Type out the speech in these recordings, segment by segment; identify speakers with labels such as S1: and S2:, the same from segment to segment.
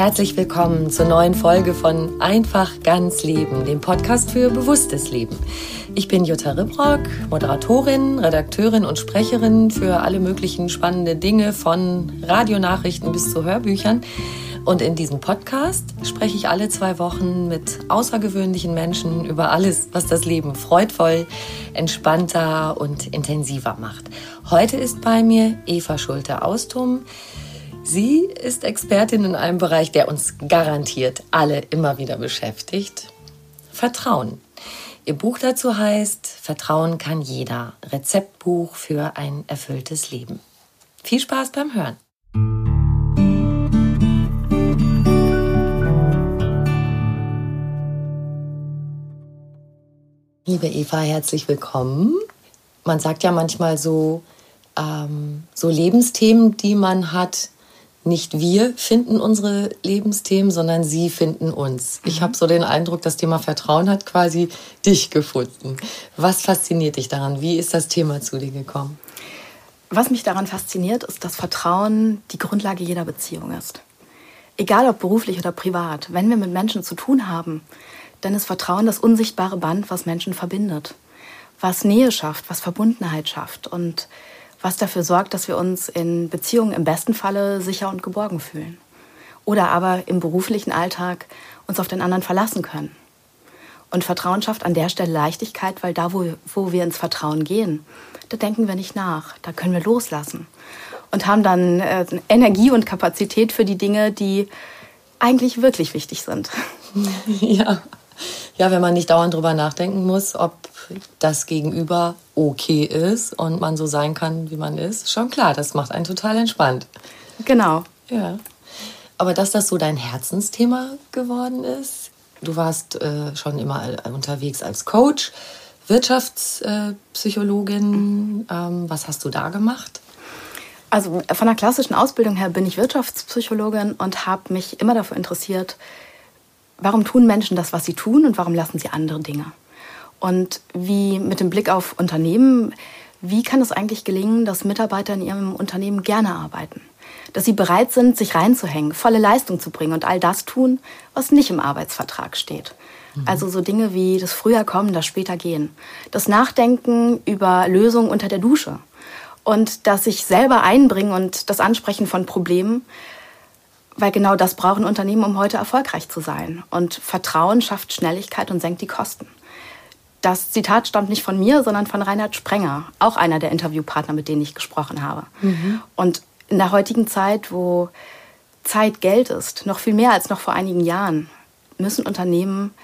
S1: Herzlich willkommen zur neuen Folge von Einfach ganz Leben, dem Podcast für bewusstes Leben. Ich bin Jutta Ribrock, Moderatorin, Redakteurin und Sprecherin für alle möglichen spannende Dinge von Radionachrichten bis zu Hörbüchern. Und in diesem Podcast spreche ich alle zwei Wochen mit außergewöhnlichen Menschen über alles, was das Leben freudvoll, entspannter und intensiver macht. Heute ist bei mir Eva Schulte-Austum. Sie ist Expertin in einem Bereich, der uns garantiert alle immer wieder beschäftigt. Vertrauen. Ihr Buch dazu heißt Vertrauen kann jeder. Rezeptbuch für ein erfülltes Leben. Viel Spaß beim Hören. Liebe Eva, herzlich willkommen. Man sagt ja manchmal so, ähm, so Lebensthemen, die man hat, nicht wir finden unsere Lebensthemen, sondern sie finden uns. Ich mhm. habe so den Eindruck, das Thema Vertrauen hat quasi dich gefunden. Was fasziniert dich daran? Wie ist das Thema zu dir gekommen?
S2: Was mich daran fasziniert, ist, dass Vertrauen die Grundlage jeder Beziehung ist. Egal ob beruflich oder privat, wenn wir mit Menschen zu tun haben, dann ist Vertrauen das unsichtbare Band, was Menschen verbindet, was Nähe schafft, was Verbundenheit schafft und was dafür sorgt, dass wir uns in Beziehungen im besten Falle sicher und geborgen fühlen. Oder aber im beruflichen Alltag uns auf den anderen verlassen können. Und Vertrauen schafft an der Stelle Leichtigkeit, weil da, wo, wo wir ins Vertrauen gehen, da denken wir nicht nach, da können wir loslassen und haben dann äh, Energie und Kapazität für die Dinge, die eigentlich wirklich wichtig sind.
S1: Ja. Ja, wenn man nicht dauernd drüber nachdenken muss, ob das Gegenüber okay ist und man so sein kann, wie man ist, schon klar, das macht einen total entspannt.
S2: Genau.
S1: Ja. Aber dass das so dein Herzensthema geworden ist, du warst äh, schon immer unterwegs als Coach, Wirtschaftspsychologin. Ähm, was hast du da gemacht?
S2: Also von der klassischen Ausbildung her bin ich Wirtschaftspsychologin und habe mich immer dafür interessiert, warum tun Menschen das, was sie tun und warum lassen sie andere Dinge. Und wie mit dem Blick auf Unternehmen, wie kann es eigentlich gelingen, dass Mitarbeiter in ihrem Unternehmen gerne arbeiten? Dass sie bereit sind, sich reinzuhängen, volle Leistung zu bringen und all das tun, was nicht im Arbeitsvertrag steht. Mhm. Also so Dinge wie das früher kommen, das später gehen. Das Nachdenken über Lösungen unter der Dusche. Und das sich selber einbringen und das Ansprechen von Problemen, weil genau das brauchen Unternehmen, um heute erfolgreich zu sein. Und Vertrauen schafft Schnelligkeit und senkt die Kosten. Das Zitat stammt nicht von mir, sondern von Reinhard Sprenger, auch einer der Interviewpartner, mit denen ich gesprochen habe. Mhm. Und in der heutigen Zeit, wo Zeit Geld ist, noch viel mehr als noch vor einigen Jahren, müssen Unternehmen,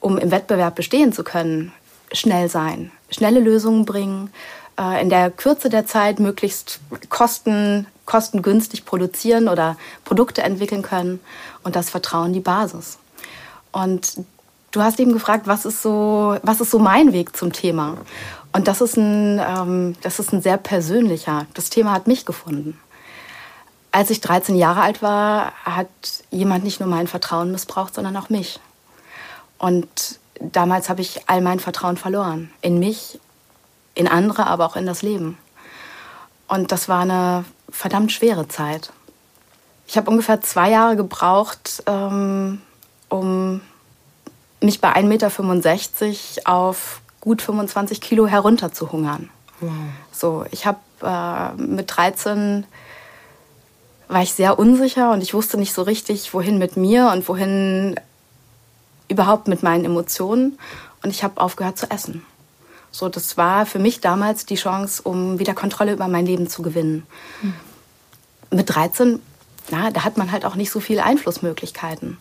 S2: um im Wettbewerb bestehen zu können, schnell sein, schnelle Lösungen bringen, äh, in der Kürze der Zeit möglichst kosten, kostengünstig produzieren oder Produkte entwickeln können und das Vertrauen die Basis. Und Du hast eben gefragt, was ist so, was ist so mein Weg zum Thema? Und das ist, ein, ähm, das ist ein sehr persönlicher. Das Thema hat mich gefunden. Als ich 13 Jahre alt war, hat jemand nicht nur mein Vertrauen missbraucht, sondern auch mich. Und damals habe ich all mein Vertrauen verloren. In mich, in andere, aber auch in das Leben. Und das war eine verdammt schwere Zeit. Ich habe ungefähr zwei Jahre gebraucht, ähm, um mich bei 1,65 Meter auf gut 25 Kilo herunterzuhungern. Wow. So, ich habe äh, mit 13 war ich sehr unsicher und ich wusste nicht so richtig, wohin mit mir und wohin überhaupt mit meinen Emotionen. Und ich habe aufgehört zu essen. So, das war für mich damals die Chance, um wieder Kontrolle über mein Leben zu gewinnen. Mhm. Mit 13, na, da hat man halt auch nicht so viele Einflussmöglichkeiten.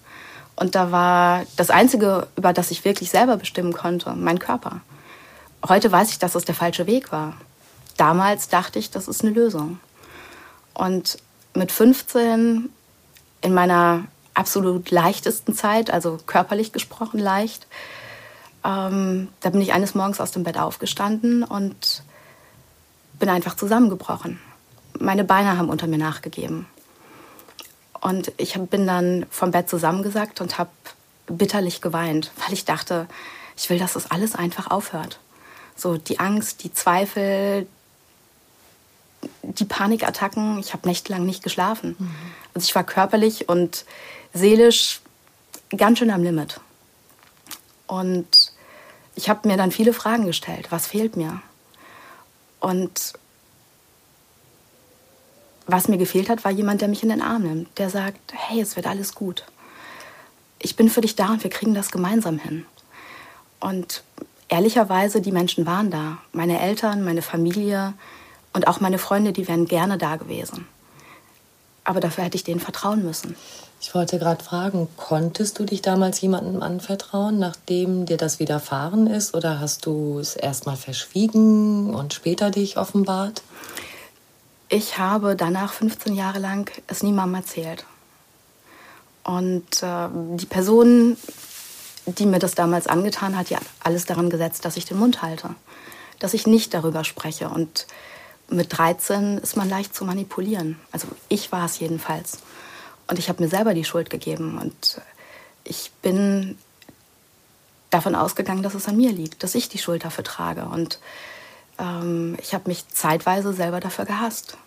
S2: Und da war das Einzige, über das ich wirklich selber bestimmen konnte, mein Körper. Heute weiß ich, dass es der falsche Weg war. Damals dachte ich, das ist eine Lösung. Und mit 15 in meiner absolut leichtesten Zeit, also körperlich gesprochen leicht, ähm, da bin ich eines Morgens aus dem Bett aufgestanden und bin einfach zusammengebrochen. Meine Beine haben unter mir nachgegeben. Und ich bin dann vom Bett zusammengesackt und habe bitterlich geweint, weil ich dachte, ich will, dass das alles einfach aufhört. So die Angst, die Zweifel, die Panikattacken. Ich habe nächtelang nicht geschlafen. Mhm. Also ich war körperlich und seelisch ganz schön am Limit. Und ich habe mir dann viele Fragen gestellt. Was fehlt mir? Und was mir gefehlt hat, war jemand, der mich in den Arm nimmt, der sagt, hey, es wird alles gut. Ich bin für dich da und wir kriegen das gemeinsam hin. Und ehrlicherweise, die Menschen waren da. Meine Eltern, meine Familie und auch meine Freunde, die wären gerne da gewesen. Aber dafür hätte ich denen vertrauen müssen.
S1: Ich wollte gerade fragen, konntest du dich damals jemandem anvertrauen, nachdem dir das widerfahren ist? Oder hast du es erstmal verschwiegen und später dich offenbart?
S2: Ich habe danach 15 Jahre lang es niemandem erzählt. Und äh, die Person, die mir das damals angetan hat, ja alles daran gesetzt, dass ich den Mund halte, dass ich nicht darüber spreche. Und mit 13 ist man leicht zu manipulieren. Also ich war es jedenfalls. Und ich habe mir selber die Schuld gegeben. Und ich bin davon ausgegangen, dass es an mir liegt, dass ich die Schuld dafür trage. Und ähm, ich habe mich zeitweise selber dafür gehasst.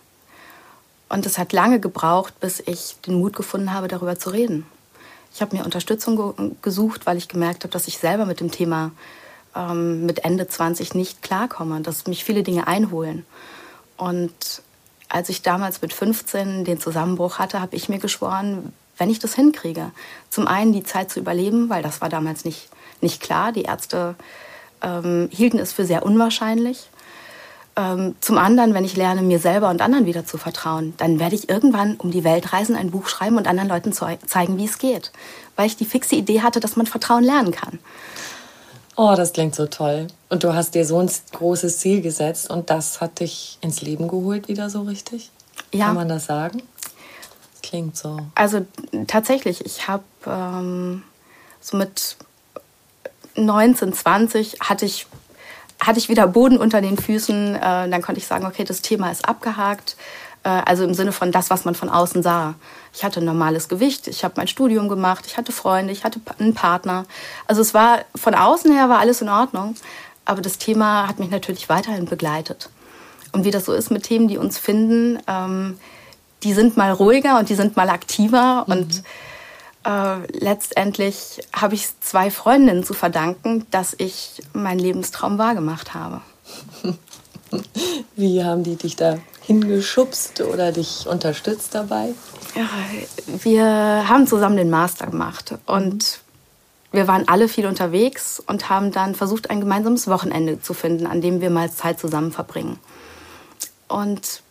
S2: Und es hat lange gebraucht, bis ich den Mut gefunden habe, darüber zu reden. Ich habe mir Unterstützung ge gesucht, weil ich gemerkt habe, dass ich selber mit dem Thema ähm, mit Ende 20 nicht klarkomme, dass mich viele Dinge einholen. Und als ich damals mit 15 den Zusammenbruch hatte, habe ich mir geschworen, wenn ich das hinkriege, zum einen die Zeit zu überleben, weil das war damals nicht, nicht klar. Die Ärzte ähm, hielten es für sehr unwahrscheinlich. Ähm, zum anderen, wenn ich lerne, mir selber und anderen wieder zu vertrauen, dann werde ich irgendwann um die Welt reisen, ein Buch schreiben und anderen Leuten zeigen, wie es geht. Weil ich die fixe Idee hatte, dass man Vertrauen lernen kann.
S1: Oh, das klingt so toll. Und du hast dir so ein großes Ziel gesetzt und das hat dich ins Leben geholt wieder so richtig? Ja. Kann man das sagen? Das klingt so.
S2: Also tatsächlich, ich habe ähm, so mit 19, 20 hatte ich, hatte ich wieder Boden unter den Füßen. Äh, dann konnte ich sagen, okay, das Thema ist abgehakt. Äh, also im Sinne von das, was man von außen sah. Ich hatte ein normales Gewicht, ich habe mein Studium gemacht, ich hatte Freunde, ich hatte einen Partner. Also es war von außen her war alles in Ordnung, aber das Thema hat mich natürlich weiterhin begleitet. Und wie das so ist mit Themen, die uns finden, ähm, die sind mal ruhiger und die sind mal aktiver mhm. und äh, letztendlich habe ich zwei Freundinnen zu verdanken, dass ich meinen Lebenstraum wahrgemacht habe.
S1: Wie haben die dich da hingeschubst oder dich unterstützt dabei?
S2: Ja, wir haben zusammen den Master gemacht und wir waren alle viel unterwegs und haben dann versucht, ein gemeinsames Wochenende zu finden, an dem wir mal Zeit zusammen verbringen. Und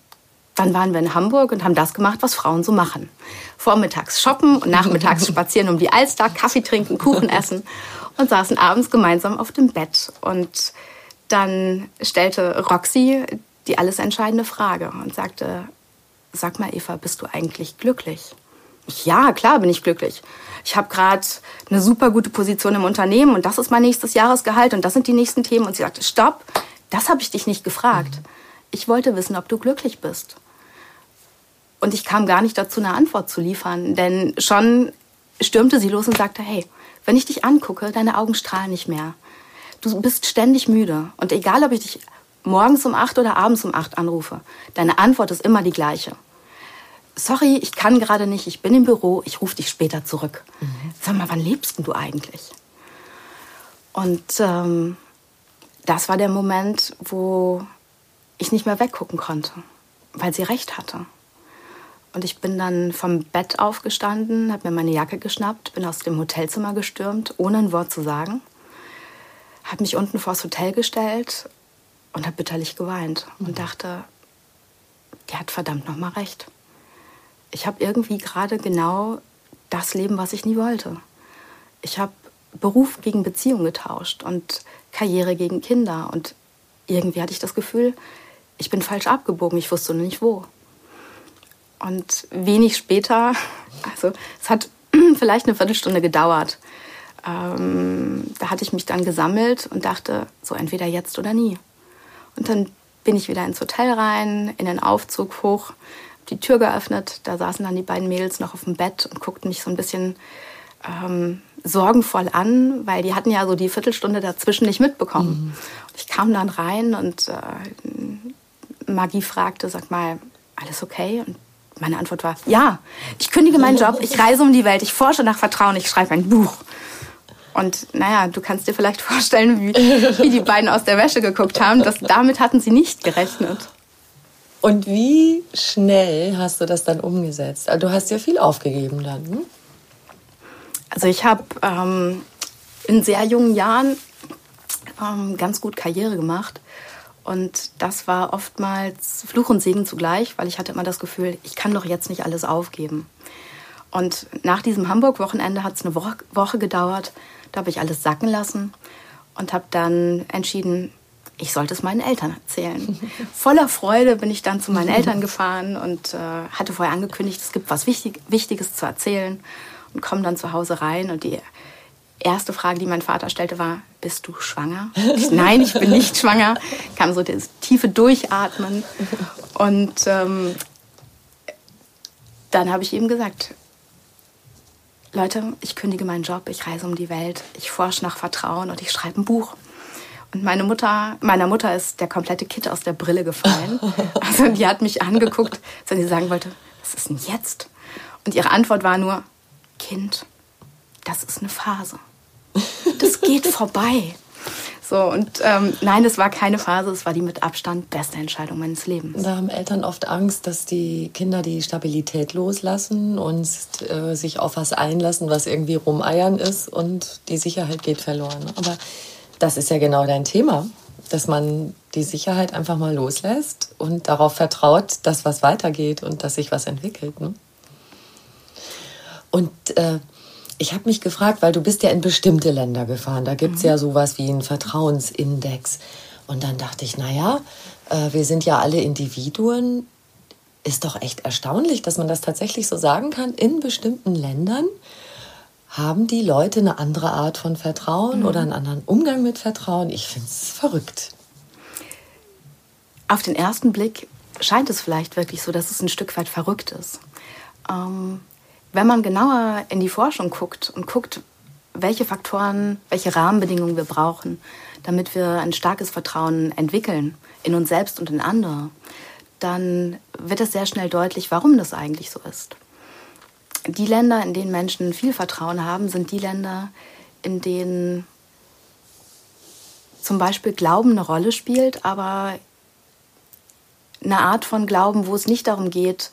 S2: dann waren wir in Hamburg und haben das gemacht, was Frauen so machen. Vormittags shoppen und nachmittags spazieren um die Alster, Kaffee trinken, Kuchen essen und saßen abends gemeinsam auf dem Bett. Und dann stellte Roxy die alles entscheidende Frage und sagte, sag mal Eva, bist du eigentlich glücklich? Ich, ja, klar bin ich glücklich. Ich habe gerade eine super gute Position im Unternehmen und das ist mein nächstes Jahresgehalt und das sind die nächsten Themen. Und sie sagte, stopp, das habe ich dich nicht gefragt. Mhm. Ich wollte wissen, ob du glücklich bist. Und ich kam gar nicht dazu, eine Antwort zu liefern, denn schon stürmte sie los und sagte, hey, wenn ich dich angucke, deine Augen strahlen nicht mehr. Du bist ständig müde. Und egal, ob ich dich morgens um acht oder abends um acht anrufe, deine Antwort ist immer die gleiche. Sorry, ich kann gerade nicht, ich bin im Büro, ich rufe dich später zurück. Mhm. Sag mal, wann lebst du eigentlich? Und ähm, das war der Moment, wo ich nicht mehr weggucken konnte, weil sie recht hatte. Und ich bin dann vom Bett aufgestanden, habe mir meine Jacke geschnappt, bin aus dem Hotelzimmer gestürmt, ohne ein Wort zu sagen, habe mich unten vors Hotel gestellt und habe bitterlich geweint und mhm. dachte, die hat verdammt noch mal recht. Ich habe irgendwie gerade genau das Leben, was ich nie wollte. Ich habe Beruf gegen Beziehung getauscht und Karriere gegen Kinder und irgendwie hatte ich das Gefühl, ich bin falsch abgebogen, ich wusste nur nicht wo. Und wenig später, also es hat vielleicht eine Viertelstunde gedauert, ähm, da hatte ich mich dann gesammelt und dachte, so entweder jetzt oder nie. Und dann bin ich wieder ins Hotel rein, in den Aufzug hoch, die Tür geöffnet. Da saßen dann die beiden Mädels noch auf dem Bett und guckten mich so ein bisschen ähm, sorgenvoll an, weil die hatten ja so die Viertelstunde dazwischen nicht mitbekommen. Mhm. Ich kam dann rein und äh, Maggie fragte, sag mal, alles okay? Und meine Antwort war, ja, ich kündige meinen Job, ich reise um die Welt, ich forsche nach Vertrauen, ich schreibe ein Buch. Und naja, du kannst dir vielleicht vorstellen, wie, wie die beiden aus der Wäsche geguckt haben. Das, damit hatten sie nicht gerechnet.
S1: Und wie schnell hast du das dann umgesetzt? Also du hast ja viel aufgegeben dann. Hm?
S2: Also ich habe ähm, in sehr jungen Jahren ähm, ganz gut Karriere gemacht. Und das war oftmals Fluch und Segen zugleich, weil ich hatte immer das Gefühl, ich kann doch jetzt nicht alles aufgeben. Und nach diesem Hamburg-Wochenende hat es eine Woche, Woche gedauert, da habe ich alles sacken lassen und habe dann entschieden, ich sollte es meinen Eltern erzählen. Voller Freude bin ich dann zu meinen Eltern gefahren und äh, hatte vorher angekündigt, es gibt was Wichtig Wichtiges zu erzählen und komme dann zu Hause rein und die erste Frage, die mein Vater stellte, war, bist du schwanger? Ich, Nein, ich bin nicht schwanger. Kam so das tiefe Durchatmen und ähm, dann habe ich ihm gesagt, Leute, ich kündige meinen Job, ich reise um die Welt, ich forsche nach Vertrauen und ich schreibe ein Buch. Und meine Mutter, meiner Mutter ist der komplette Kit aus der Brille gefallen. Also die hat mich angeguckt, als sie sagen wollte, was ist denn jetzt? Und ihre Antwort war nur, Kind, das ist eine Phase. Das geht vorbei. So, und ähm, nein, es war keine Phase, es war die mit Abstand beste Entscheidung meines Lebens.
S1: Da haben Eltern oft Angst, dass die Kinder die Stabilität loslassen und äh, sich auf was einlassen, was irgendwie rumeiern ist und die Sicherheit geht verloren. Aber das ist ja genau dein Thema, dass man die Sicherheit einfach mal loslässt und darauf vertraut, dass was weitergeht und dass sich was entwickelt. Ne? Und äh, ich habe mich gefragt, weil du bist ja in bestimmte Länder gefahren. Da gibt es mhm. ja sowas wie einen Vertrauensindex. Und dann dachte ich, naja, äh, wir sind ja alle Individuen. Ist doch echt erstaunlich, dass man das tatsächlich so sagen kann. In bestimmten Ländern haben die Leute eine andere Art von Vertrauen mhm. oder einen anderen Umgang mit Vertrauen. Ich finde es verrückt.
S2: Auf den ersten Blick scheint es vielleicht wirklich so, dass es ein Stück weit verrückt ist. Ähm, wenn man genauer in die Forschung guckt und guckt, welche Faktoren, welche Rahmenbedingungen wir brauchen, damit wir ein starkes Vertrauen entwickeln in uns selbst und in andere, dann wird es sehr schnell deutlich, warum das eigentlich so ist. Die Länder, in denen Menschen viel Vertrauen haben, sind die Länder, in denen zum Beispiel Glauben eine Rolle spielt, aber eine Art von Glauben, wo es nicht darum geht,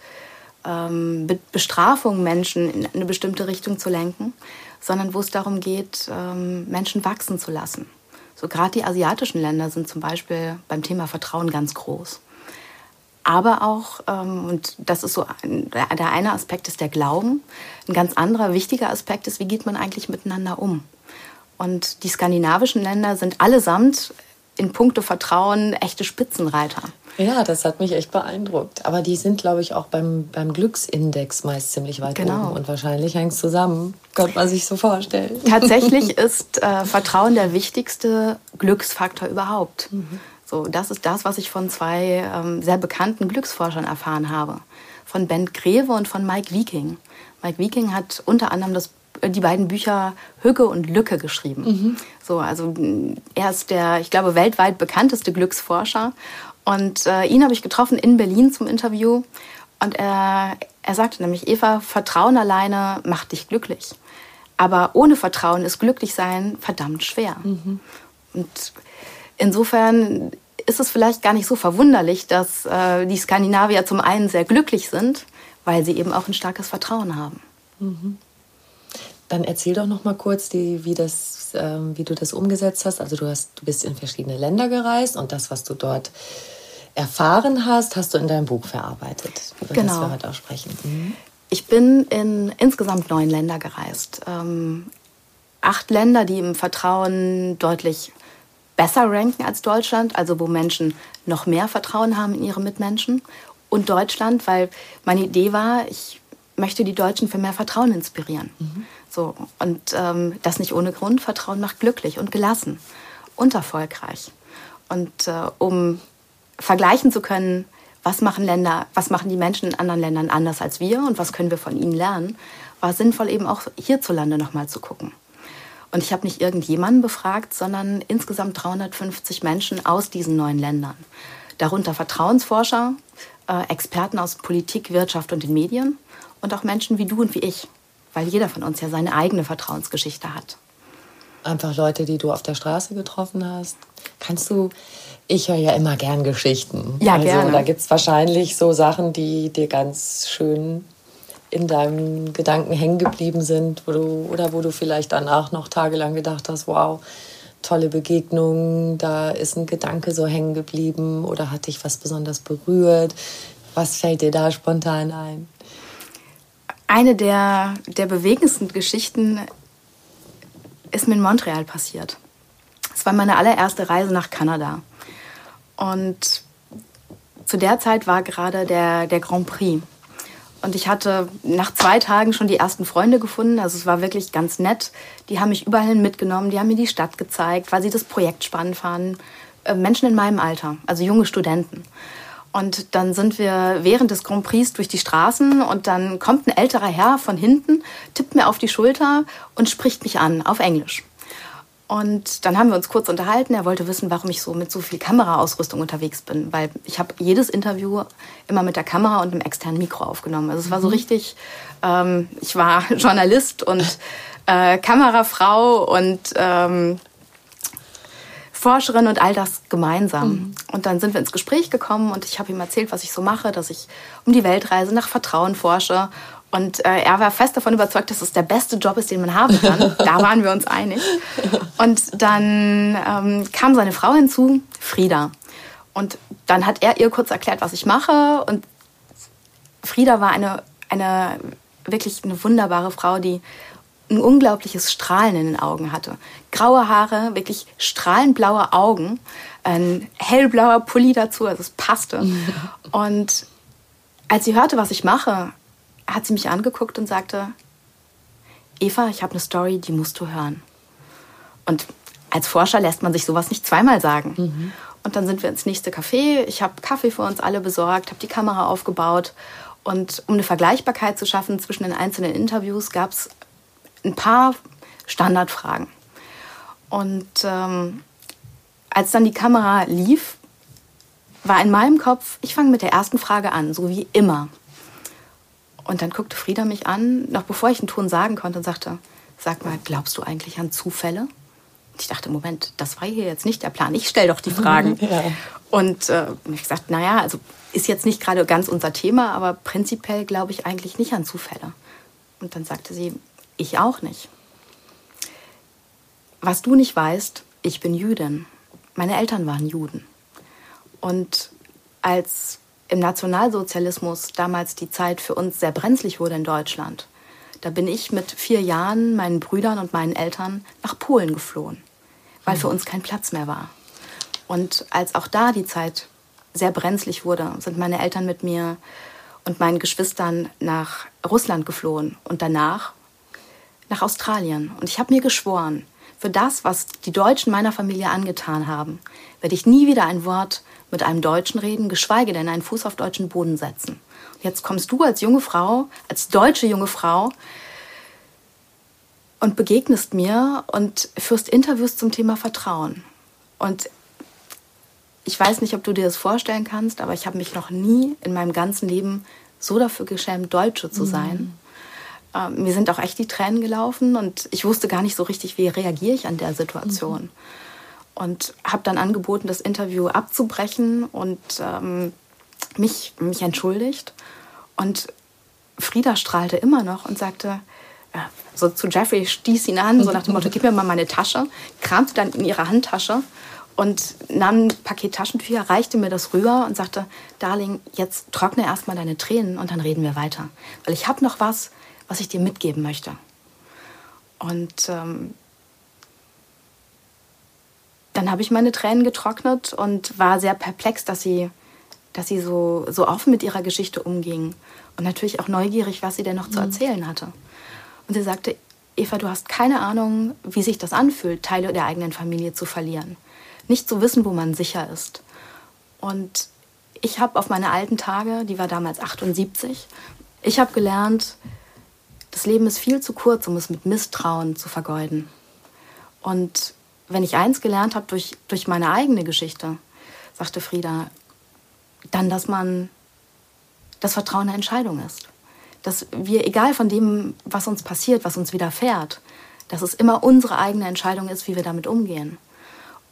S2: ähm, Bestrafung Menschen in eine bestimmte Richtung zu lenken, sondern wo es darum geht, ähm, Menschen wachsen zu lassen. So gerade die asiatischen Länder sind zum Beispiel beim Thema Vertrauen ganz groß. Aber auch, ähm, und das ist so, der eine Aspekt ist der Glauben. Ein ganz anderer wichtiger Aspekt ist, wie geht man eigentlich miteinander um? Und die skandinavischen Länder sind allesamt in puncto Vertrauen echte Spitzenreiter.
S1: Ja, das hat mich echt beeindruckt. Aber die sind, glaube ich, auch beim, beim Glücksindex meist ziemlich weit genau. oben. Und wahrscheinlich hängt es zusammen. Könnte man sich so vorstellen.
S2: Tatsächlich ist äh, Vertrauen der wichtigste Glücksfaktor überhaupt. Mhm. So, das ist das, was ich von zwei ähm, sehr bekannten Glücksforschern erfahren habe. Von Ben Greve und von Mike Viking. Mike Viking hat unter anderem das, äh, die beiden Bücher Hücke und Lücke geschrieben. Mhm. So, also er ist der, ich glaube, weltweit bekannteste Glücksforscher. Und äh, ihn habe ich getroffen in Berlin zum Interview. Und er, er sagte nämlich, Eva, Vertrauen alleine macht dich glücklich. Aber ohne Vertrauen ist Glücklichsein verdammt schwer. Mhm. Und insofern ist es vielleicht gar nicht so verwunderlich, dass äh, die Skandinavier zum einen sehr glücklich sind, weil sie eben auch ein starkes Vertrauen haben. Mhm.
S1: Dann erzähl doch noch mal kurz, die, wie, das, äh, wie du das umgesetzt hast. Also du, hast, du bist in verschiedene Länder gereist und das, was du dort erfahren hast, hast du in deinem Buch verarbeitet, über genau. das wir heute auch sprechen. Mhm.
S2: Ich bin in insgesamt neun Länder gereist. Ähm, acht Länder, die im Vertrauen deutlich besser ranken als Deutschland, also wo Menschen noch mehr Vertrauen haben in ihre Mitmenschen. Und Deutschland, weil meine Idee war, ich möchte die Deutschen für mehr Vertrauen inspirieren. Mhm. So, und ähm, das nicht ohne Grund. Vertrauen macht glücklich und gelassen und erfolgreich. Und äh, um vergleichen zu können, was machen Länder, was machen die Menschen in anderen Ländern anders als wir und was können wir von ihnen lernen, war sinnvoll eben auch hierzulande nochmal zu gucken. Und ich habe nicht irgendjemanden befragt, sondern insgesamt 350 Menschen aus diesen neuen Ländern. Darunter Vertrauensforscher, äh, Experten aus Politik, Wirtschaft und den Medien und auch Menschen wie du und wie ich, weil jeder von uns ja seine eigene Vertrauensgeschichte hat.
S1: Einfach Leute, die du auf der Straße getroffen hast. Kannst du ich höre ja immer gern Geschichten.
S2: Ja, also, gerne.
S1: Da gibt es wahrscheinlich so Sachen, die dir ganz schön in deinem Gedanken hängen geblieben sind, wo du, oder wo du vielleicht danach noch tagelang gedacht hast, wow, tolle Begegnung, da ist ein Gedanke so hängen geblieben oder hat dich was besonders berührt. Was fällt dir da spontan ein?
S2: Eine der, der bewegendsten Geschichten ist mir in Montreal passiert. Es war meine allererste Reise nach Kanada. Und zu der Zeit war gerade der, der Grand Prix. Und ich hatte nach zwei Tagen schon die ersten Freunde gefunden. Also es war wirklich ganz nett. Die haben mich überall mitgenommen, die haben mir die Stadt gezeigt, weil sie das Projekt spannend fanden. Äh, Menschen in meinem Alter, also junge Studenten. Und dann sind wir während des Grand Prix durch die Straßen und dann kommt ein älterer Herr von hinten, tippt mir auf die Schulter und spricht mich an auf Englisch. Und dann haben wir uns kurz unterhalten. Er wollte wissen, warum ich so mit so viel Kameraausrüstung unterwegs bin, weil ich habe jedes Interview immer mit der Kamera und einem externen Mikro aufgenommen. Also es war so mhm. richtig, ähm, ich war Journalist und äh, Kamerafrau und ähm, Forscherin und all das gemeinsam. Mhm. Und dann sind wir ins Gespräch gekommen und ich habe ihm erzählt, was ich so mache, dass ich um die Weltreise nach Vertrauen forsche und äh, er war fest davon überzeugt, dass es der beste Job ist, den man haben kann. da waren wir uns einig. Und dann ähm, kam seine Frau hinzu, Frieda. Und dann hat er ihr kurz erklärt, was ich mache. Und Frieda war eine, eine wirklich eine wunderbare Frau, die ein unglaubliches Strahlen in den Augen hatte. Graue Haare, wirklich strahlend blaue Augen, ein hellblauer Pulli dazu, also es passte. Und als sie hörte, was ich mache, hat sie mich angeguckt und sagte, Eva, ich habe eine Story, die musst du hören. Und als Forscher lässt man sich sowas nicht zweimal sagen. Mhm. Und dann sind wir ins nächste Café. Ich habe Kaffee für uns alle besorgt, habe die Kamera aufgebaut. Und um eine Vergleichbarkeit zu schaffen zwischen den einzelnen Interviews, gab es ein paar Standardfragen. Und ähm, als dann die Kamera lief, war in meinem Kopf, ich fange mit der ersten Frage an, so wie immer. Und dann guckte Frieda mich an, noch bevor ich einen Ton sagen konnte, und sagte, sag mal, glaubst du eigentlich an Zufälle? Und ich dachte, Moment, das war hier jetzt nicht der Plan. Ich stelle doch die Fragen. Ja. Und äh, ich gesagt, naja, also ist jetzt nicht gerade ganz unser Thema, aber prinzipiell glaube ich eigentlich nicht an Zufälle. Und dann sagte sie, ich auch nicht. Was du nicht weißt, ich bin Jüdin. Meine Eltern waren Juden. Und als im Nationalsozialismus damals die Zeit für uns sehr brenzlig wurde in Deutschland, da bin ich mit vier Jahren meinen Brüdern und meinen Eltern nach Polen geflohen, weil für uns kein Platz mehr war. Und als auch da die Zeit sehr brenzlig wurde, sind meine Eltern mit mir und meinen Geschwistern nach Russland geflohen und danach nach Australien. Und ich habe mir geschworen, für das, was die Deutschen meiner Familie angetan haben, werde ich nie wieder ein Wort mit einem Deutschen reden, geschweige denn einen Fuß auf deutschen Boden setzen. Und jetzt kommst du als junge Frau, als deutsche junge Frau, und begegnest mir und führst Interviews zum Thema Vertrauen. Und ich weiß nicht, ob du dir das vorstellen kannst, aber ich habe mich noch nie in meinem ganzen Leben so dafür geschämt, Deutsche zu sein. Mhm. Ähm, mir sind auch echt die Tränen gelaufen und ich wusste gar nicht so richtig, wie reagiere ich an der Situation. Mhm. Und habe dann angeboten, das Interview abzubrechen und ähm, mich, mich entschuldigt. Und Frieda strahlte immer noch und sagte, äh, so zu Jeffrey stieß ihn an, so nach dem Motto, gib mir mal meine Tasche, kramte dann in ihre Handtasche und nahm ein Paket Taschentücher, reichte mir das rüber und sagte, Darling, jetzt trockne erstmal deine Tränen und dann reden wir weiter. Weil ich habe noch was, was ich dir mitgeben möchte. Und ähm, dann habe ich meine Tränen getrocknet und war sehr perplex, dass sie, dass sie so, so offen mit ihrer Geschichte umging. Und natürlich auch neugierig, was sie denn noch mhm. zu erzählen hatte. Und sie sagte, Eva, du hast keine Ahnung, wie sich das anfühlt, Teile der eigenen Familie zu verlieren. Nicht zu wissen, wo man sicher ist. Und ich habe auf meine alten Tage, die war damals 78, ich habe gelernt, das Leben ist viel zu kurz, um es mit Misstrauen zu vergeuden. Und wenn ich eins gelernt habe durch, durch meine eigene Geschichte, sagte Frieda, dann, dass man das Vertrauen eine Entscheidung ist dass wir, egal von dem, was uns passiert, was uns widerfährt, dass es immer unsere eigene Entscheidung ist, wie wir damit umgehen.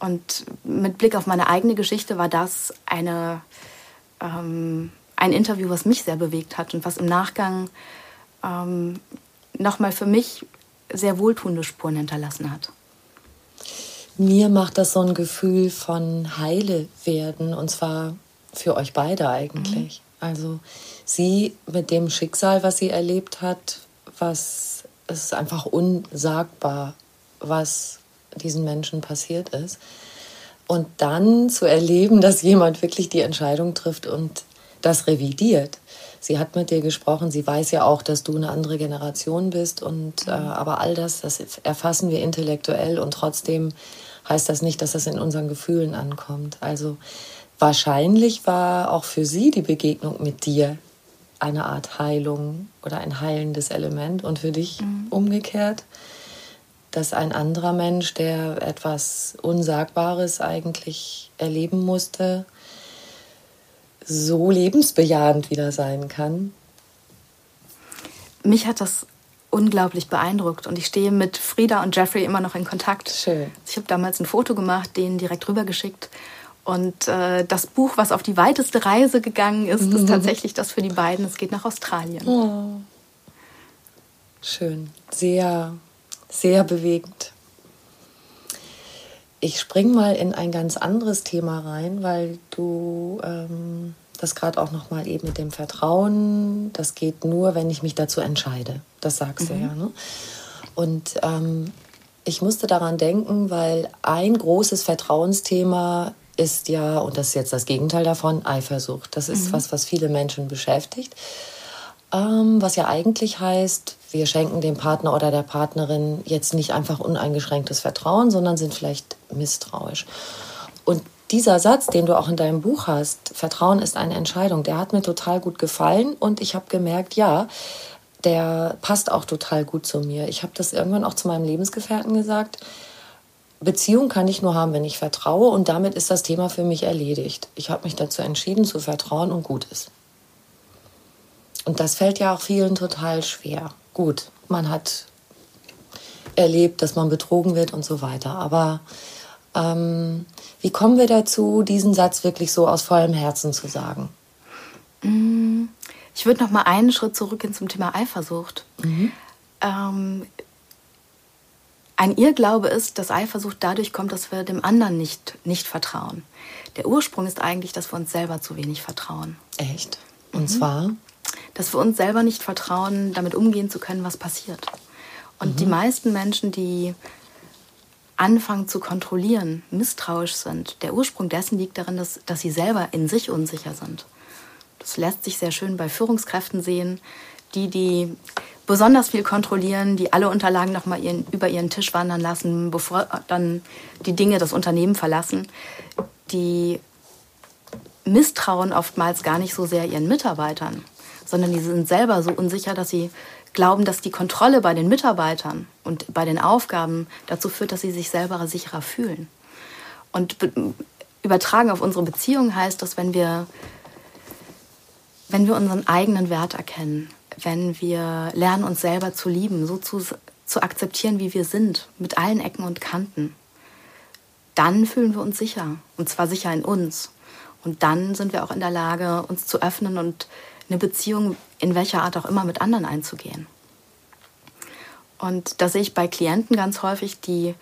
S2: Und mit Blick auf meine eigene Geschichte war das eine, ähm, ein Interview, was mich sehr bewegt hat und was im Nachgang ähm, nochmal für mich sehr wohltuende Spuren hinterlassen hat.
S1: Mir macht das so ein Gefühl von Heile werden und zwar für euch beide eigentlich. Mhm. Also sie mit dem Schicksal, was sie erlebt hat, was es ist einfach unsagbar, was diesen Menschen passiert ist. Und dann zu erleben, dass jemand wirklich die Entscheidung trifft und das revidiert. Sie hat mit dir gesprochen, sie weiß ja auch, dass du eine andere Generation bist. Und äh, aber all das, das erfassen wir intellektuell. Und trotzdem heißt das nicht, dass das in unseren Gefühlen ankommt. Also wahrscheinlich war auch für sie die Begegnung mit dir eine Art Heilung oder ein heilendes Element. Und für dich mhm. umgekehrt, dass ein anderer Mensch, der etwas Unsagbares eigentlich erleben musste, so lebensbejahend wieder sein kann.
S2: Mich hat das unglaublich beeindruckt und ich stehe mit Frieda und Jeffrey immer noch in Kontakt.
S1: Schön.
S2: Ich habe damals ein Foto gemacht, denen direkt rübergeschickt und äh, das Buch, was auf die weiteste Reise gegangen ist, mhm. ist tatsächlich das für die beiden. Es geht nach Australien. Oh.
S1: Schön. Sehr, sehr bewegend. Ich spring mal in ein ganz anderes Thema rein, weil du ähm, das gerade auch noch mal eben mit dem Vertrauen, das geht nur, wenn ich mich dazu entscheide. Das sagst mhm. du ja. Ne? Und ähm, ich musste daran denken, weil ein großes Vertrauensthema ist ja, und das ist jetzt das Gegenteil davon, Eifersucht. Das ist mhm. was, was viele Menschen beschäftigt. Ähm, was ja eigentlich heißt, wir schenken dem Partner oder der Partnerin jetzt nicht einfach uneingeschränktes Vertrauen, sondern sind vielleicht misstrauisch. Und dieser Satz, den du auch in deinem Buch hast, Vertrauen ist eine Entscheidung, der hat mir total gut gefallen und ich habe gemerkt, ja, der passt auch total gut zu mir. Ich habe das irgendwann auch zu meinem Lebensgefährten gesagt Beziehung kann ich nur haben, wenn ich vertraue und damit ist das Thema für mich erledigt. Ich habe mich dazu entschieden zu vertrauen und gut ist. Und das fällt ja auch vielen total schwer. Gut, man hat erlebt, dass man betrogen wird und so weiter. Aber ähm, wie kommen wir dazu, diesen Satz wirklich so aus vollem Herzen zu sagen?
S2: Mm, ich würde noch mal einen Schritt zurückgehen zum Thema Eifersucht. Mhm. Ähm, ein Irrglaube ist, dass Eifersucht dadurch kommt, dass wir dem anderen nicht, nicht vertrauen. Der Ursprung ist eigentlich, dass wir uns selber zu wenig vertrauen.
S1: Echt? Und mhm. zwar?
S2: Dass wir uns selber nicht vertrauen, damit umgehen zu können, was passiert. Und mhm. die meisten Menschen, die anfangen zu kontrollieren, misstrauisch sind, der Ursprung dessen liegt darin, dass, dass sie selber in sich unsicher sind. Das lässt sich sehr schön bei Führungskräften sehen, die, die besonders viel kontrollieren, die alle Unterlagen nochmal ihren, über ihren Tisch wandern lassen, bevor dann die Dinge das Unternehmen verlassen, die misstrauen oftmals gar nicht so sehr ihren Mitarbeitern, sondern die sind selber so unsicher, dass sie glauben, dass die Kontrolle bei den Mitarbeitern und bei den Aufgaben dazu führt, dass sie sich selber sicherer fühlen. Und übertragen auf unsere Beziehung heißt das, wenn wir, wenn wir unseren eigenen Wert erkennen, wenn wir lernen, uns selber zu lieben, so zu, zu akzeptieren, wie wir sind, mit allen Ecken und Kanten, dann fühlen wir uns sicher. Und zwar sicher in uns. Und dann sind wir auch in der Lage, uns zu öffnen und eine Beziehung in welcher Art auch immer mit anderen einzugehen. Und das sehe ich bei Klienten ganz häufig, die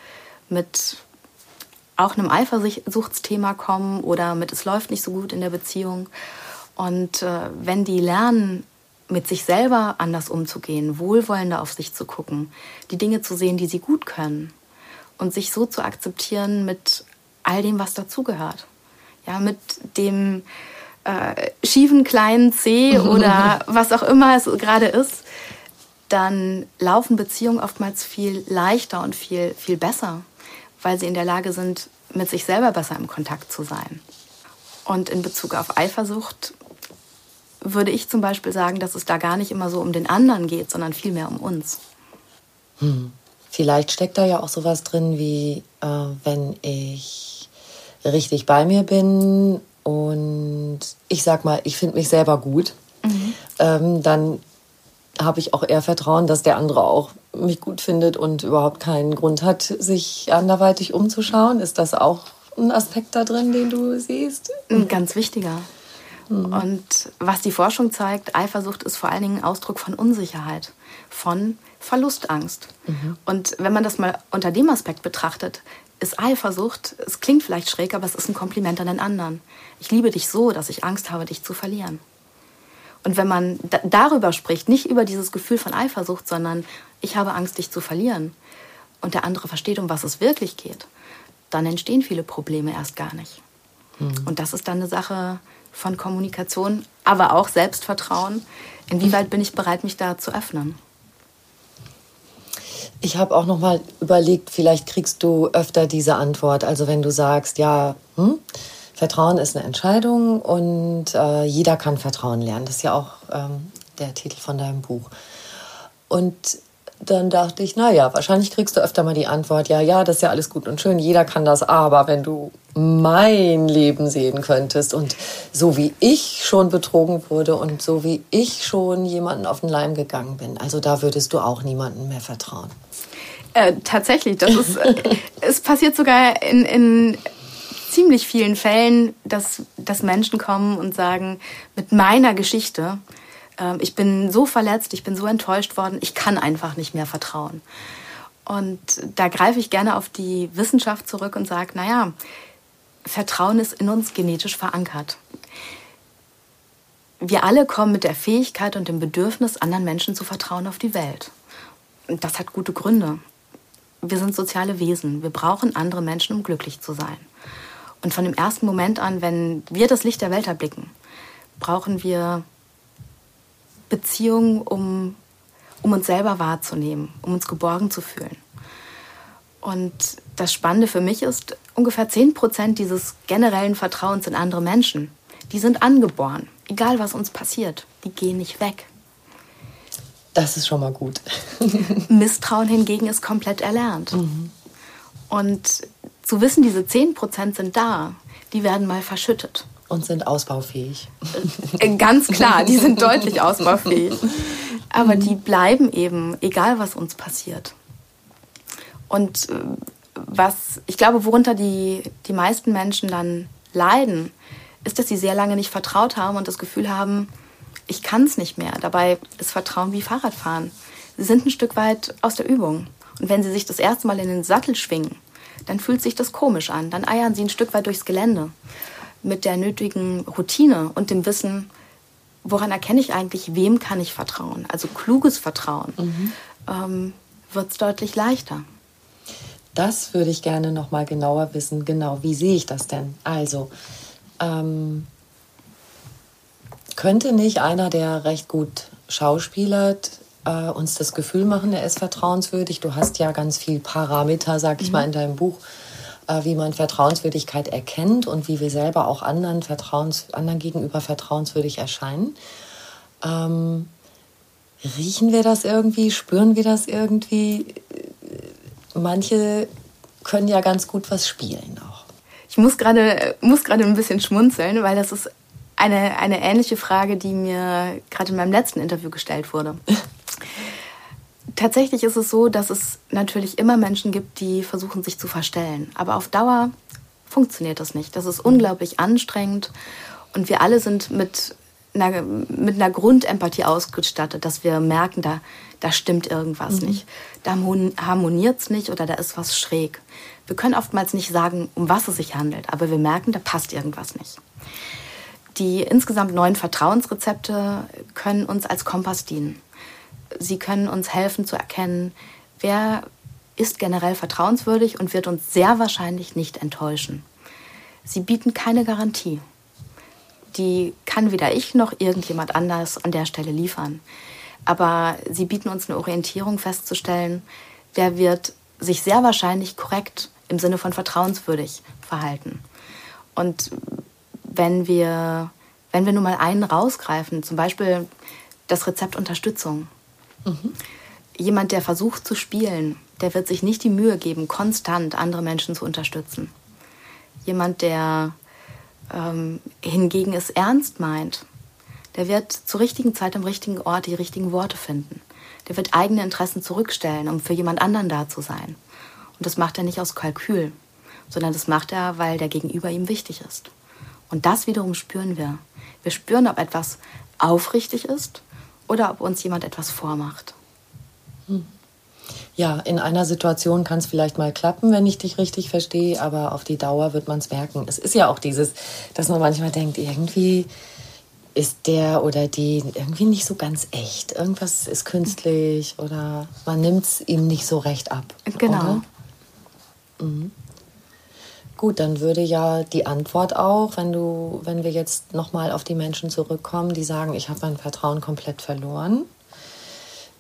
S2: mit auch einem Eifersuchtsthema kommen oder mit es läuft nicht so gut in der Beziehung. Und äh, wenn die lernen, mit sich selber anders umzugehen, wohlwollender auf sich zu gucken, die Dinge zu sehen, die sie gut können und sich so zu akzeptieren mit all dem, was dazugehört. Ja, mit dem äh, schiefen kleinen C oder was auch immer es gerade ist, dann laufen Beziehungen oftmals viel leichter und viel, viel besser, weil sie in der Lage sind, mit sich selber besser im Kontakt zu sein. Und in Bezug auf Eifersucht würde ich zum Beispiel sagen, dass es da gar nicht immer so um den anderen geht, sondern vielmehr um uns.
S1: Hm. Vielleicht steckt da ja auch sowas drin, wie äh, wenn ich richtig bei mir bin und ich sag mal, ich finde mich selber gut, mhm. ähm, dann habe ich auch eher Vertrauen, dass der andere auch mich gut findet und überhaupt keinen Grund hat, sich anderweitig umzuschauen. Ist das auch ein Aspekt da drin, den du siehst?
S2: Ein ganz wichtiger. Mhm. Und was die Forschung zeigt, Eifersucht ist vor allen Dingen Ausdruck von Unsicherheit, von Verlustangst. Mhm. Und wenn man das mal unter dem Aspekt betrachtet, ist Eifersucht, es klingt vielleicht schräg, aber es ist ein Kompliment an den anderen. Ich liebe dich so, dass ich Angst habe, dich zu verlieren. Und wenn man darüber spricht, nicht über dieses Gefühl von Eifersucht, sondern ich habe Angst, dich zu verlieren, und der andere versteht, um was es wirklich geht, dann entstehen viele Probleme erst gar nicht. Mhm. Und das ist dann eine Sache von Kommunikation, aber auch Selbstvertrauen. Inwieweit bin ich bereit, mich da zu öffnen?
S1: Ich habe auch noch mal überlegt, vielleicht kriegst du öfter diese Antwort. Also wenn du sagst, ja, hm, Vertrauen ist eine Entscheidung und äh, jeder kann Vertrauen lernen. Das ist ja auch ähm, der Titel von deinem Buch. Und dann dachte ich, naja, wahrscheinlich kriegst du öfter mal die Antwort, ja, ja, das ist ja alles gut und schön, jeder kann das, aber wenn du mein Leben sehen könntest und so wie ich schon betrogen wurde und so wie ich schon jemanden auf den Leim gegangen bin, also da würdest du auch niemandem mehr vertrauen.
S2: Äh, tatsächlich, das ist, äh, es passiert sogar in, in ziemlich vielen Fällen, dass, dass Menschen kommen und sagen, mit meiner Geschichte, ähm, ich bin so verletzt, ich bin so enttäuscht worden, ich kann einfach nicht mehr vertrauen. Und da greife ich gerne auf die Wissenschaft zurück und sage, naja, Vertrauen ist in uns genetisch verankert. Wir alle kommen mit der Fähigkeit und dem Bedürfnis, anderen Menschen zu vertrauen auf die Welt. Und das hat gute Gründe. Wir sind soziale Wesen. Wir brauchen andere Menschen, um glücklich zu sein. Und von dem ersten Moment an, wenn wir das Licht der Welt erblicken, brauchen wir Beziehung, um, um uns selber wahrzunehmen, um uns geborgen zu fühlen. Und das Spannende für mich ist, ungefähr 10 Prozent dieses generellen Vertrauens in andere Menschen, die sind angeboren. Egal was uns passiert, die gehen nicht weg.
S1: Das ist schon mal gut.
S2: Misstrauen hingegen ist komplett erlernt. Mhm. Und zu wissen, diese 10 Prozent sind da, die werden mal verschüttet
S1: und sind ausbaufähig.
S2: Äh, ganz klar, die sind deutlich ausbaufähig. Aber die bleiben eben, egal was uns passiert. Und äh, was ich glaube, worunter die, die meisten Menschen dann leiden, ist, dass sie sehr lange nicht vertraut haben und das Gefühl haben, ich kann es nicht mehr. Dabei ist Vertrauen wie Fahrradfahren. Sie sind ein Stück weit aus der Übung. Und wenn sie sich das erste Mal in den Sattel schwingen, dann fühlt sich das komisch an. Dann eiern sie ein Stück weit durchs Gelände mit der nötigen Routine und dem Wissen, woran erkenne ich eigentlich, wem kann ich vertrauen? Also kluges Vertrauen mhm. ähm, wird es deutlich leichter.
S1: Das würde ich gerne noch mal genauer wissen. Genau, wie sehe ich das denn? Also ähm, könnte nicht einer, der recht gut schauspielert, äh, uns das Gefühl machen, er ist vertrauenswürdig. Du hast ja ganz viel Parameter, sag ich mhm. mal, in deinem Buch, äh, wie man Vertrauenswürdigkeit erkennt und wie wir selber auch anderen, Vertrauens, anderen gegenüber vertrauenswürdig erscheinen. Ähm, riechen wir das irgendwie? Spüren wir das irgendwie? Manche können ja ganz gut was spielen auch.
S2: Ich muss gerade muss gerade ein bisschen schmunzeln, weil das ist eine, eine ähnliche Frage, die mir gerade in meinem letzten Interview gestellt wurde. Tatsächlich ist es so, dass es natürlich immer Menschen gibt, die versuchen, sich zu verstellen. Aber auf Dauer funktioniert das nicht. Das ist unglaublich anstrengend. Und wir alle sind mit einer, mit einer Grundempathie ausgestattet, dass wir merken, da, da stimmt irgendwas mhm. nicht. Da harmoniert es nicht oder da ist was schräg. Wir können oftmals nicht sagen, um was es sich handelt, aber wir merken, da passt irgendwas nicht. Die insgesamt neuen Vertrauensrezepte können uns als Kompass dienen. Sie können uns helfen zu erkennen, wer ist generell vertrauenswürdig und wird uns sehr wahrscheinlich nicht enttäuschen. Sie bieten keine Garantie. Die kann weder ich noch irgendjemand anders an der Stelle liefern. Aber sie bieten uns eine Orientierung festzustellen, wer wird sich sehr wahrscheinlich korrekt im Sinne von vertrauenswürdig verhalten. Und wenn wir, wenn wir nur mal einen rausgreifen, zum Beispiel das Rezept Unterstützung. Mhm. Jemand, der versucht zu spielen, der wird sich nicht die Mühe geben, konstant andere Menschen zu unterstützen. Jemand, der ähm, hingegen es ernst meint, der wird zur richtigen Zeit am richtigen Ort die richtigen Worte finden. Der wird eigene Interessen zurückstellen, um für jemand anderen da zu sein. Und das macht er nicht aus Kalkül, sondern das macht er, weil der Gegenüber ihm wichtig ist. Und das wiederum spüren wir. Wir spüren, ob etwas aufrichtig ist oder ob uns jemand etwas vormacht.
S1: Hm. Ja, in einer Situation kann es vielleicht mal klappen, wenn ich dich richtig verstehe, aber auf die Dauer wird man es merken. Es ist ja auch dieses, dass man manchmal denkt, irgendwie ist der oder die irgendwie nicht so ganz echt. Irgendwas ist künstlich oder man nimmt es ihm nicht so recht ab.
S2: Genau.
S1: Mhm. Gut, dann würde ja die Antwort auch, wenn du, wenn wir jetzt nochmal auf die Menschen zurückkommen, die sagen, ich habe mein Vertrauen komplett verloren.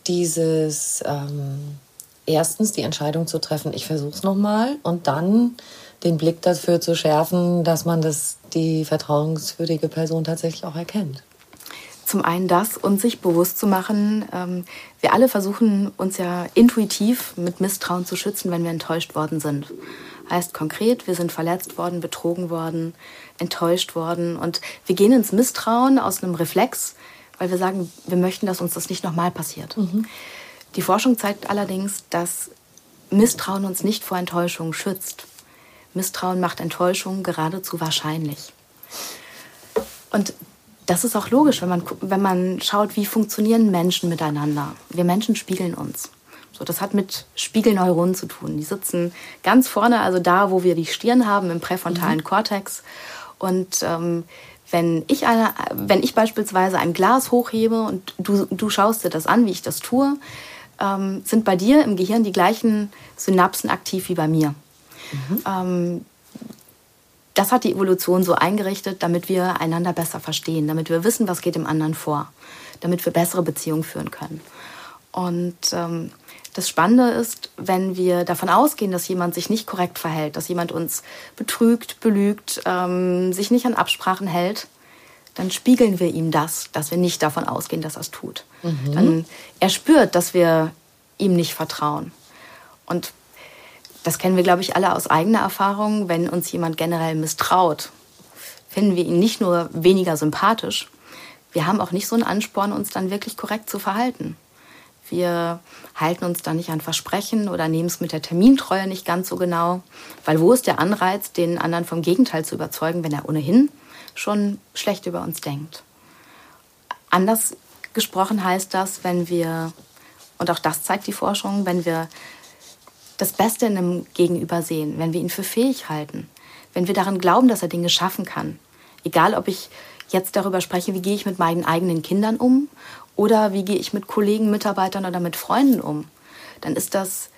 S1: Dieses ähm, erstens die Entscheidung zu treffen, ich versuche es nochmal und dann den Blick dafür zu schärfen, dass man das, die vertrauenswürdige Person tatsächlich auch erkennt.
S2: Zum einen das und sich bewusst zu machen, ähm, wir alle versuchen uns ja intuitiv mit Misstrauen zu schützen, wenn wir enttäuscht worden sind. Heißt konkret, wir sind verletzt worden, betrogen worden, enttäuscht worden und wir gehen ins Misstrauen aus einem Reflex, weil wir sagen, wir möchten, dass uns das nicht nochmal passiert. Mhm. Die Forschung zeigt allerdings, dass Misstrauen uns nicht vor Enttäuschung schützt. Misstrauen macht Enttäuschung geradezu wahrscheinlich. Und das ist auch logisch, wenn man, wenn man schaut, wie funktionieren Menschen miteinander. Wir Menschen spiegeln uns. So, das hat mit Spiegelneuronen zu tun. Die sitzen ganz vorne, also da, wo wir die Stirn haben, im präfrontalen mhm. Kortex. Und ähm, wenn, ich eine, wenn ich beispielsweise ein Glas hochhebe und du, du schaust dir das an, wie ich das tue, ähm, sind bei dir im Gehirn die gleichen Synapsen aktiv wie bei mir. Mhm. Ähm, das hat die Evolution so eingerichtet, damit wir einander besser verstehen, damit wir wissen, was geht dem anderen vor, damit wir bessere Beziehungen führen können. Und ähm, das Spannende ist, wenn wir davon ausgehen, dass jemand sich nicht korrekt verhält, dass jemand uns betrügt, belügt, ähm, sich nicht an Absprachen hält, dann spiegeln wir ihm das, dass wir nicht davon ausgehen, dass er es tut. Mhm. Dann er spürt, dass wir ihm nicht vertrauen. Und das kennen wir, glaube ich, alle aus eigener Erfahrung. Wenn uns jemand generell misstraut, finden wir ihn nicht nur weniger sympathisch, wir haben auch nicht so einen Ansporn, uns dann wirklich korrekt zu verhalten. Wir halten uns da nicht an Versprechen oder nehmen es mit der Termintreue nicht ganz so genau. Weil wo ist der Anreiz, den anderen vom Gegenteil zu überzeugen, wenn er ohnehin schon schlecht über uns denkt? Anders gesprochen heißt das, wenn wir, und auch das zeigt die Forschung, wenn wir das Beste in einem Gegenüber sehen, wenn wir ihn für fähig halten, wenn wir daran glauben, dass er Dinge schaffen kann. Egal, ob ich jetzt darüber spreche, wie gehe ich mit meinen eigenen Kindern um oder wie gehe ich mit Kollegen, Mitarbeitern oder mit Freunden um? Dann ist das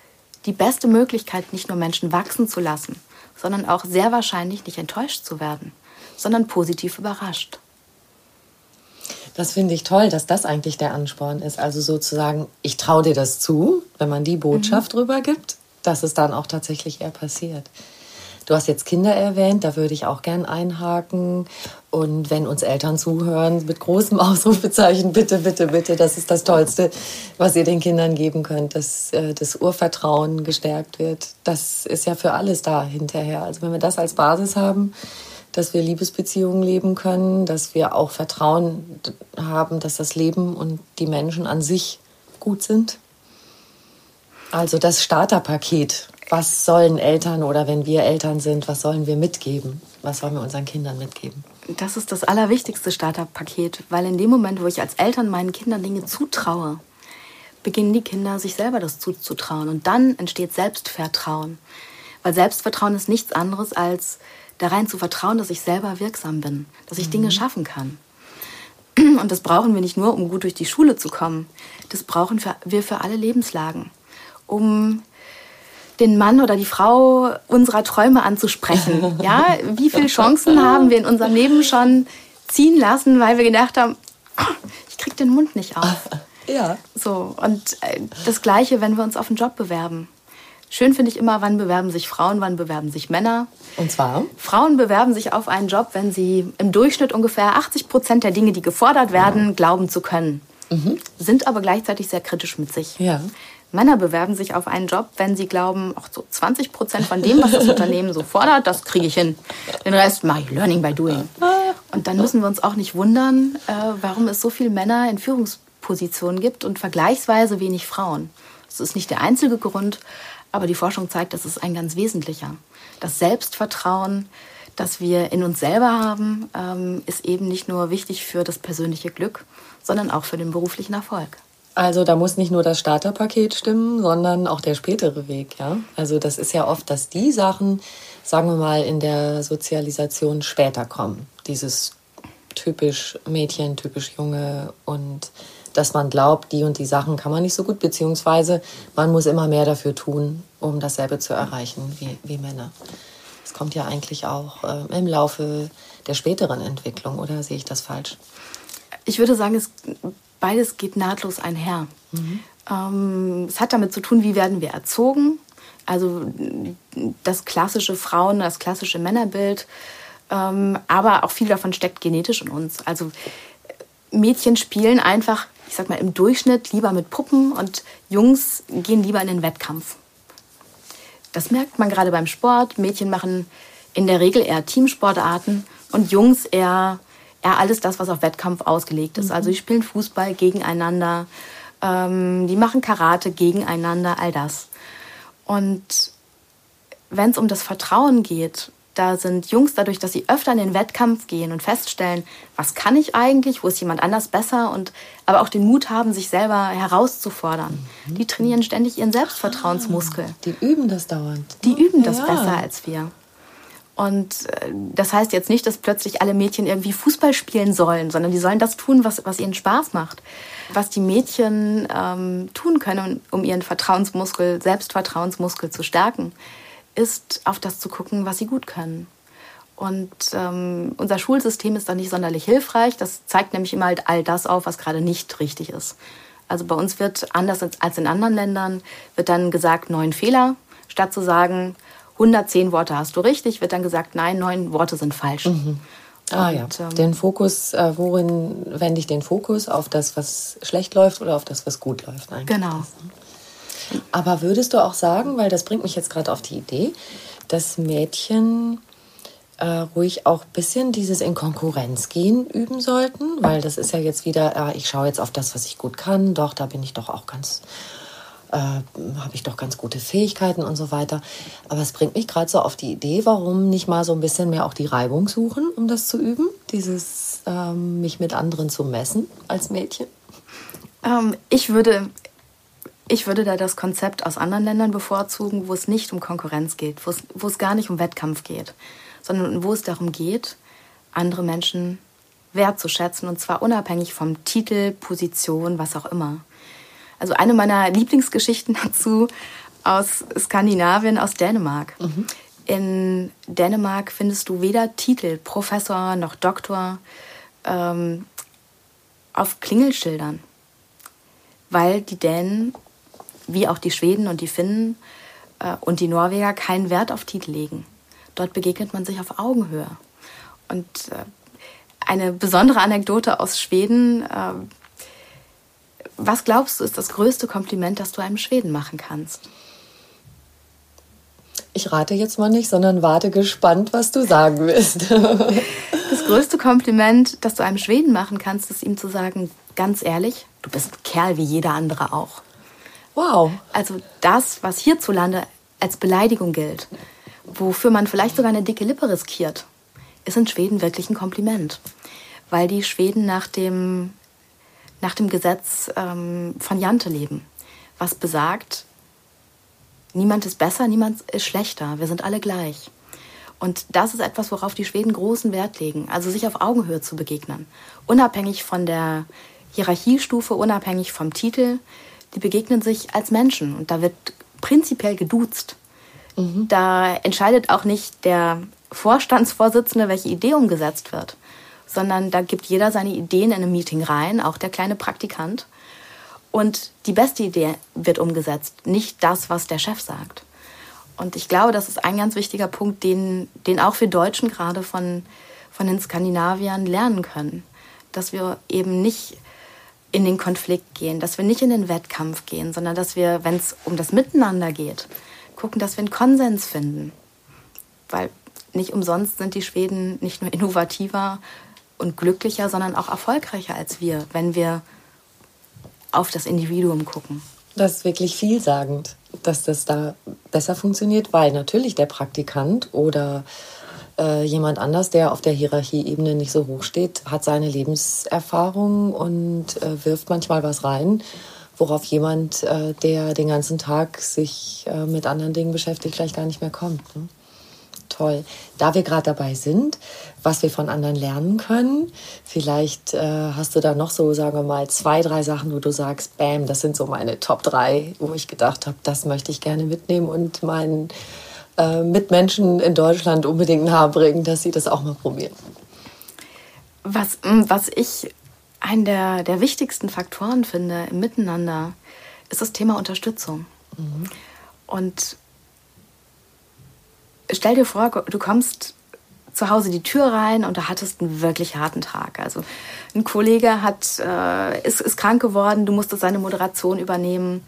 S2: die beste Möglichkeit, nicht nur Menschen wachsen zu lassen, sondern auch sehr wahrscheinlich nicht enttäuscht zu werden, sondern positiv überrascht.
S1: Das finde ich toll, dass das eigentlich der Ansporn ist. Also sozusagen, ich traue dir das zu, wenn man die Botschaft mhm. drüber gibt, dass es dann auch tatsächlich eher passiert. Du hast jetzt Kinder erwähnt, da würde ich auch gern einhaken. Und wenn uns Eltern zuhören, mit großem Ausrufezeichen, bitte, bitte, bitte, das ist das Tollste, was ihr den Kindern geben könnt, dass äh, das Urvertrauen gestärkt wird. Das ist ja für alles da hinterher. Also wenn wir das als Basis haben, dass wir Liebesbeziehungen leben können, dass wir auch Vertrauen haben, dass das Leben und die Menschen an sich gut sind. Also das Starterpaket was sollen Eltern oder wenn wir Eltern sind, was sollen wir mitgeben? Was sollen wir unseren Kindern mitgeben?
S2: Das ist das allerwichtigste Starterpaket, weil in dem Moment, wo ich als Eltern meinen Kindern Dinge zutraue, beginnen die Kinder sich selber das zuzutrauen und dann entsteht Selbstvertrauen. Weil Selbstvertrauen ist nichts anderes als da rein zu vertrauen, dass ich selber wirksam bin, dass ich mhm. Dinge schaffen kann. Und das brauchen wir nicht nur, um gut durch die Schule zu kommen. Das brauchen wir für alle Lebenslagen, um den Mann oder die Frau unserer Träume anzusprechen. Ja, wie viele Chancen haben wir in unserem Leben schon ziehen lassen, weil wir gedacht haben, ich krieg den Mund nicht auf.
S1: Ja.
S2: So und äh, das Gleiche, wenn wir uns auf einen Job bewerben. Schön finde ich immer, wann bewerben sich Frauen, wann bewerben sich Männer.
S1: Und zwar?
S2: Frauen bewerben sich auf einen Job, wenn sie im Durchschnitt ungefähr 80 Prozent der Dinge, die gefordert werden, glauben zu können. Mhm. Sind aber gleichzeitig sehr kritisch mit sich.
S1: Ja.
S2: Männer bewerben sich auf einen Job, wenn sie glauben, auch so 20 Prozent von dem, was das Unternehmen so fordert, das kriege ich hin. Den Rest mache ich Learning by Doing. Und dann müssen wir uns auch nicht wundern, äh, warum es so viele Männer in Führungspositionen gibt und vergleichsweise wenig Frauen. Das ist nicht der einzige Grund, aber die Forschung zeigt, das ist ein ganz wesentlicher. Das Selbstvertrauen, das wir in uns selber haben, ähm, ist eben nicht nur wichtig für das persönliche Glück, sondern auch für den beruflichen Erfolg.
S1: Also da muss nicht nur das Starterpaket stimmen, sondern auch der spätere Weg, ja. Also das ist ja oft, dass die Sachen, sagen wir mal, in der Sozialisation später kommen. Dieses typisch Mädchen, typisch Junge und dass man glaubt, die und die Sachen kann man nicht so gut, beziehungsweise man muss immer mehr dafür tun, um dasselbe zu erreichen wie, wie Männer. Das kommt ja eigentlich auch äh, im Laufe der späteren Entwicklung, oder sehe ich das falsch?
S2: Ich würde sagen, es beides geht nahtlos einher. Mhm. Ähm, es hat damit zu tun, wie werden wir erzogen. Also das klassische Frauen, das klassische Männerbild. Ähm, aber auch viel davon steckt genetisch in uns. Also Mädchen spielen einfach, ich sag mal, im Durchschnitt lieber mit Puppen und Jungs gehen lieber in den Wettkampf. Das merkt man gerade beim Sport. Mädchen machen in der Regel eher Teamsportarten und Jungs eher ja, alles das, was auf Wettkampf ausgelegt ist. Mhm. Also die spielen Fußball gegeneinander, ähm, die machen Karate gegeneinander, all das. Und wenn es um das Vertrauen geht, da sind Jungs dadurch, dass sie öfter in den Wettkampf gehen und feststellen, was kann ich eigentlich, wo ist jemand anders besser und aber auch den Mut haben, sich selber herauszufordern. Mhm. Die trainieren ständig ihren Selbstvertrauensmuskel. Ah,
S1: die üben das dauernd.
S2: Die üben das ja. besser als wir. Und äh, das heißt jetzt nicht, dass plötzlich alle Mädchen irgendwie Fußball spielen sollen, sondern die sollen das tun, was, was ihnen Spaß macht. Was die Mädchen ähm, tun können, um ihren Vertrauensmuskel, Selbstvertrauensmuskel zu stärken, ist auf das zu gucken, was sie gut können. Und ähm, unser Schulsystem ist da nicht sonderlich hilfreich. Das zeigt nämlich immer halt all das auf, was gerade nicht richtig ist. Also bei uns wird anders als in anderen Ländern, wird dann gesagt, neun Fehler, statt zu sagen, 110 Worte hast du richtig, wird dann gesagt, nein, neun Worte sind falsch. Mhm.
S1: Ah Und, ja, ähm, den Fokus, äh, worin wende ich den Fokus? Auf das, was schlecht läuft oder auf das, was gut läuft
S2: eigentlich? Genau.
S1: Aber würdest du auch sagen, weil das bringt mich jetzt gerade auf die Idee, dass Mädchen äh, ruhig auch ein bisschen dieses in Konkurrenz gehen üben sollten, weil das ist ja jetzt wieder, äh, ich schaue jetzt auf das, was ich gut kann, doch, da bin ich doch auch ganz äh, habe ich doch ganz gute Fähigkeiten und so weiter. Aber es bringt mich gerade so auf die Idee, warum nicht mal so ein bisschen mehr auch die Reibung suchen, um das zu üben, dieses ähm, mich mit anderen zu messen als Mädchen.
S2: Ähm, ich würde ich würde da das Konzept aus anderen Ländern bevorzugen, wo es nicht um Konkurrenz geht, wo es, wo es gar nicht um Wettkampf geht, sondern wo es darum geht, andere Menschen wertzuschätzen und zwar unabhängig vom Titel, Position, was auch immer. Also eine meiner Lieblingsgeschichten dazu aus Skandinavien, aus Dänemark. Mhm. In Dänemark findest du weder Titel, Professor noch Doktor. Ähm, auf Klingelschildern, weil die Dänen, wie auch die Schweden und die Finnen äh, und die Norweger, keinen Wert auf Titel legen. Dort begegnet man sich auf Augenhöhe. Und äh, eine besondere Anekdote aus Schweden. Äh, was glaubst du, ist das größte Kompliment, das du einem Schweden machen kannst?
S1: Ich rate jetzt mal nicht, sondern warte gespannt, was du sagen wirst.
S2: das größte Kompliment, das du einem Schweden machen kannst, ist ihm zu sagen, ganz ehrlich, du bist ein Kerl wie jeder andere auch.
S1: Wow.
S2: Also das, was hierzulande als Beleidigung gilt, wofür man vielleicht sogar eine dicke Lippe riskiert, ist in Schweden wirklich ein Kompliment. Weil die Schweden nach dem, nach dem Gesetz ähm, von Jante leben, was besagt, Niemand ist besser, niemand ist schlechter. Wir sind alle gleich. Und das ist etwas, worauf die Schweden großen Wert legen. Also sich auf Augenhöhe zu begegnen. Unabhängig von der Hierarchiestufe, unabhängig vom Titel. Die begegnen sich als Menschen. Und da wird prinzipiell geduzt. Mhm. Da entscheidet auch nicht der Vorstandsvorsitzende, welche Idee umgesetzt wird, sondern da gibt jeder seine Ideen in einem Meeting rein, auch der kleine Praktikant. Und die beste Idee wird umgesetzt, nicht das, was der Chef sagt. Und ich glaube, das ist ein ganz wichtiger Punkt, den, den auch wir Deutschen gerade von, von den Skandinaviern lernen können. Dass wir eben nicht in den Konflikt gehen, dass wir nicht in den Wettkampf gehen, sondern dass wir, wenn es um das Miteinander geht, gucken, dass wir einen Konsens finden. Weil nicht umsonst sind die Schweden nicht nur innovativer und glücklicher, sondern auch erfolgreicher als wir, wenn wir auf das Individuum gucken.
S1: Das ist wirklich vielsagend, dass das da besser funktioniert, weil natürlich der Praktikant oder äh, jemand anders, der auf der Hierarchieebene nicht so hoch steht, hat seine Lebenserfahrung und äh, wirft manchmal was rein, worauf jemand, äh, der den ganzen Tag sich äh, mit anderen Dingen beschäftigt, vielleicht gar nicht mehr kommt. Ne? Toll. Da wir gerade dabei sind, was wir von anderen lernen können, vielleicht äh, hast du da noch so, sagen wir mal, zwei, drei Sachen, wo du sagst, bam, das sind so meine Top drei, wo ich gedacht habe, das möchte ich gerne mitnehmen und meinen äh, Mitmenschen in Deutschland unbedingt nahebringen, dass sie das auch mal probieren.
S2: Was, hm, was ich einen der, der wichtigsten Faktoren finde im Miteinander, ist das Thema Unterstützung. Mhm. Und stell dir vor, du kommst zu Hause die Tür rein und du hattest einen wirklich harten Tag. Also ein Kollege hat, äh, ist, ist krank geworden, du musstest seine Moderation übernehmen.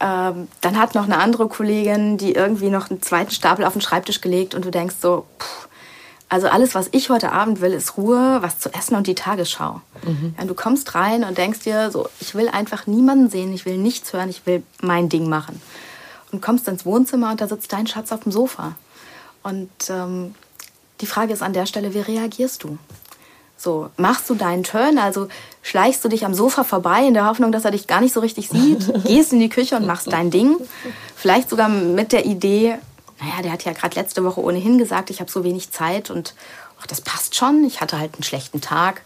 S2: Ähm, dann hat noch eine andere Kollegin, die irgendwie noch einen zweiten Stapel auf den Schreibtisch gelegt und du denkst so, pff, also alles, was ich heute Abend will, ist Ruhe, was zu essen und die Tagesschau. Mhm. Ja, du kommst rein und denkst dir so, ich will einfach niemanden sehen, ich will nichts hören, ich will mein Ding machen. Und kommst ins Wohnzimmer und da sitzt dein Schatz auf dem Sofa. Und ähm, die Frage ist an der Stelle, wie reagierst du? So, machst du deinen Turn, also schleichst du dich am Sofa vorbei in der Hoffnung, dass er dich gar nicht so richtig sieht, gehst in die Küche und machst dein Ding. Vielleicht sogar mit der Idee, naja, der hat ja gerade letzte Woche ohnehin gesagt, ich habe so wenig Zeit und ach, das passt schon, ich hatte halt einen schlechten Tag,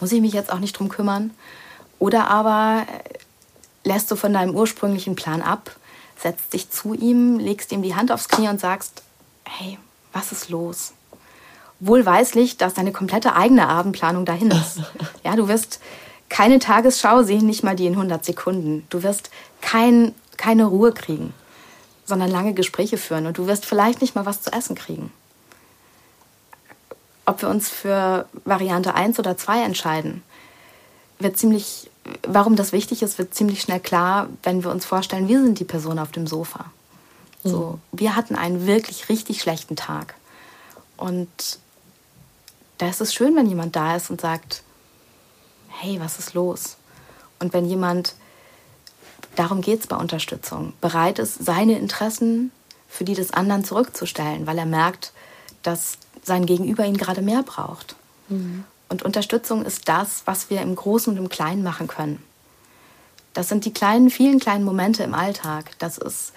S2: muss ich mich jetzt auch nicht drum kümmern. Oder aber äh, lässt du von deinem ursprünglichen Plan ab, setzt dich zu ihm, legst ihm die Hand aufs Knie und sagst, hey, was ist los? Wohlweislich, dass deine komplette eigene Abendplanung dahin ist. Ja, du wirst keine Tagesschau sehen, nicht mal die in 100 Sekunden. Du wirst kein, keine Ruhe kriegen, sondern lange Gespräche führen und du wirst vielleicht nicht mal was zu essen kriegen. Ob wir uns für Variante 1 oder 2 entscheiden, wird ziemlich, warum das wichtig ist, wird ziemlich schnell klar, wenn wir uns vorstellen, wir sind die Person auf dem Sofa. So, mhm. wir hatten einen wirklich richtig schlechten Tag. Und da ist es schön, wenn jemand da ist und sagt, hey, was ist los? Und wenn jemand, darum geht es bei Unterstützung, bereit ist, seine Interessen für die des anderen zurückzustellen, weil er merkt, dass sein Gegenüber ihn gerade mehr braucht. Mhm. Und Unterstützung ist das, was wir im Großen und im Kleinen machen können. Das sind die kleinen, vielen kleinen Momente im Alltag. Das ist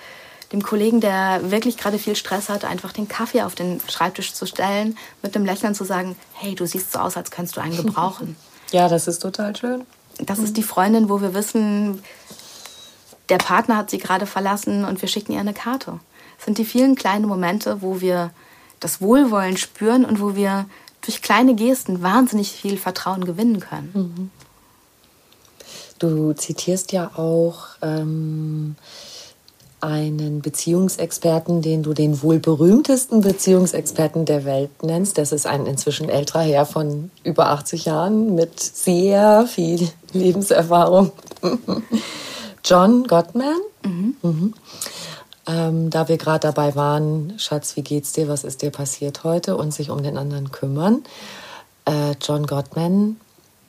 S2: dem Kollegen, der wirklich gerade viel Stress hat, einfach den Kaffee auf den Schreibtisch zu stellen, mit dem Lächeln zu sagen, hey, du siehst so aus, als könntest du einen gebrauchen.
S1: ja, das ist total schön.
S2: Das ist die Freundin, wo wir wissen, der Partner hat sie gerade verlassen und wir schicken ihr eine Karte. Das sind die vielen kleinen Momente, wo wir das Wohlwollen spüren und wo wir durch kleine Gesten wahnsinnig viel Vertrauen gewinnen können. Mhm.
S1: Du zitierst ja auch ähm, einen Beziehungsexperten, den du den wohl berühmtesten Beziehungsexperten der Welt nennst. Das ist ein inzwischen älterer Herr von über 80 Jahren mit sehr viel Lebenserfahrung. John Gottman. Mhm. Mhm. Ähm, da wir gerade dabei waren, Schatz, wie geht's dir, was ist dir passiert heute und sich um den anderen kümmern. Äh, John Gottman,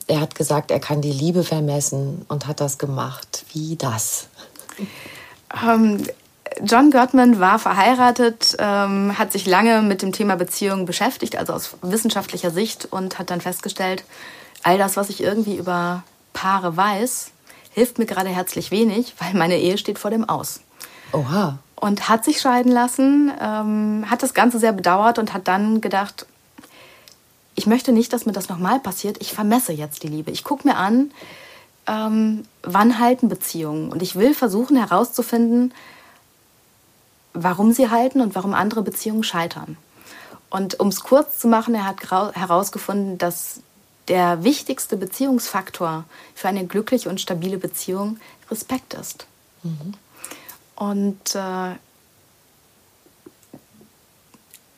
S1: er hat gesagt, er kann die Liebe vermessen und hat das gemacht. Wie das?
S2: Ähm, John Gottman war verheiratet, ähm, hat sich lange mit dem Thema Beziehungen beschäftigt, also aus wissenschaftlicher Sicht, und hat dann festgestellt, all das, was ich irgendwie über Paare weiß, hilft mir gerade herzlich wenig, weil meine Ehe steht vor dem Aus.
S1: Oha
S2: und hat sich scheiden lassen, ähm, hat das Ganze sehr bedauert und hat dann gedacht, ich möchte nicht, dass mir das nochmal passiert. Ich vermesse jetzt die Liebe. Ich gucke mir an, ähm, wann halten Beziehungen. Und ich will versuchen herauszufinden, warum sie halten und warum andere Beziehungen scheitern. Und um es kurz zu machen, er hat herausgefunden, dass der wichtigste Beziehungsfaktor für eine glückliche und stabile Beziehung Respekt ist. Mhm. Und äh,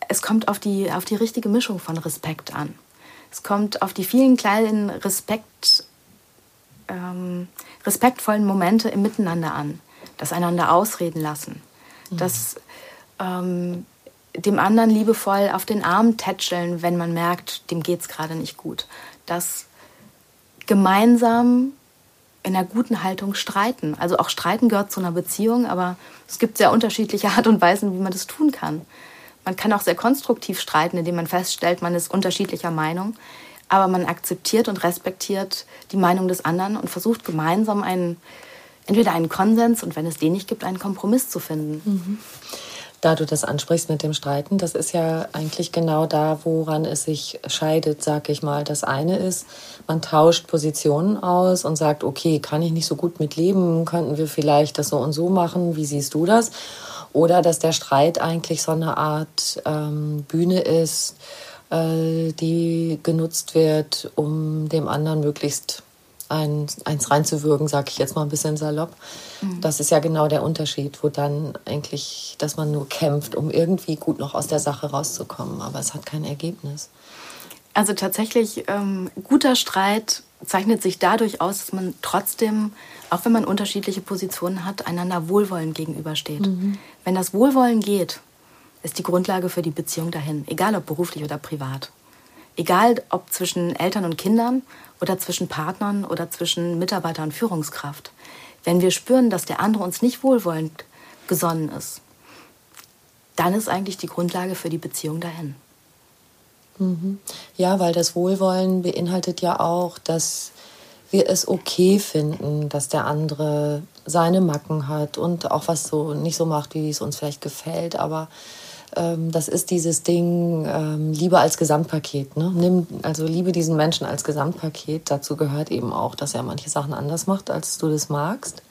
S2: es kommt auf die, auf die richtige Mischung von Respekt an. Es kommt auf die vielen kleinen Respekt, ähm, respektvollen Momente im Miteinander an. Das einander ausreden lassen. Mhm. Das ähm, dem anderen liebevoll auf den Arm tätscheln, wenn man merkt, dem geht es gerade nicht gut. Das gemeinsam in einer guten Haltung streiten. Also auch streiten gehört zu einer Beziehung, aber es gibt sehr unterschiedliche Art und Weisen, wie man das tun kann. Man kann auch sehr konstruktiv streiten, indem man feststellt, man ist unterschiedlicher Meinung, aber man akzeptiert und respektiert die Meinung des anderen und versucht gemeinsam einen, entweder einen Konsens und wenn es den nicht gibt, einen Kompromiss zu finden. Mhm
S1: da du das ansprichst mit dem Streiten, das ist ja eigentlich genau da, woran es sich scheidet, sag ich mal. Das eine ist, man tauscht Positionen aus und sagt, okay, kann ich nicht so gut mit leben, könnten wir vielleicht das so und so machen, wie siehst du das? Oder dass der Streit eigentlich so eine Art ähm, Bühne ist, die genutzt wird, um dem anderen möglichst ein, eins reinzuwürgen, sage ich jetzt mal ein bisschen salopp. Mhm. Das ist ja genau der Unterschied, wo dann eigentlich, dass man nur kämpft, um irgendwie gut noch aus der Sache rauszukommen, aber es hat kein Ergebnis.
S2: Also tatsächlich, ähm, guter Streit zeichnet sich dadurch aus, dass man trotzdem, auch wenn man unterschiedliche Positionen hat, einander wohlwollend gegenübersteht. Mhm. Wenn das Wohlwollen geht, ist die Grundlage für die Beziehung dahin, egal ob beruflich oder privat. Egal ob zwischen Eltern und Kindern oder zwischen Partnern oder zwischen Mitarbeiter und Führungskraft. Wenn wir spüren, dass der andere uns nicht wohlwollend gesonnen ist, dann ist eigentlich die Grundlage für die Beziehung dahin.
S1: Mhm. Ja, weil das Wohlwollen beinhaltet ja auch, dass wir es okay finden, dass der andere seine Macken hat und auch was so nicht so macht, wie es uns vielleicht gefällt, aber das ist dieses Ding ähm, Liebe als Gesamtpaket. Ne? Nimm, also liebe diesen Menschen als Gesamtpaket. Dazu gehört eben auch, dass er manche Sachen anders macht, als du das magst.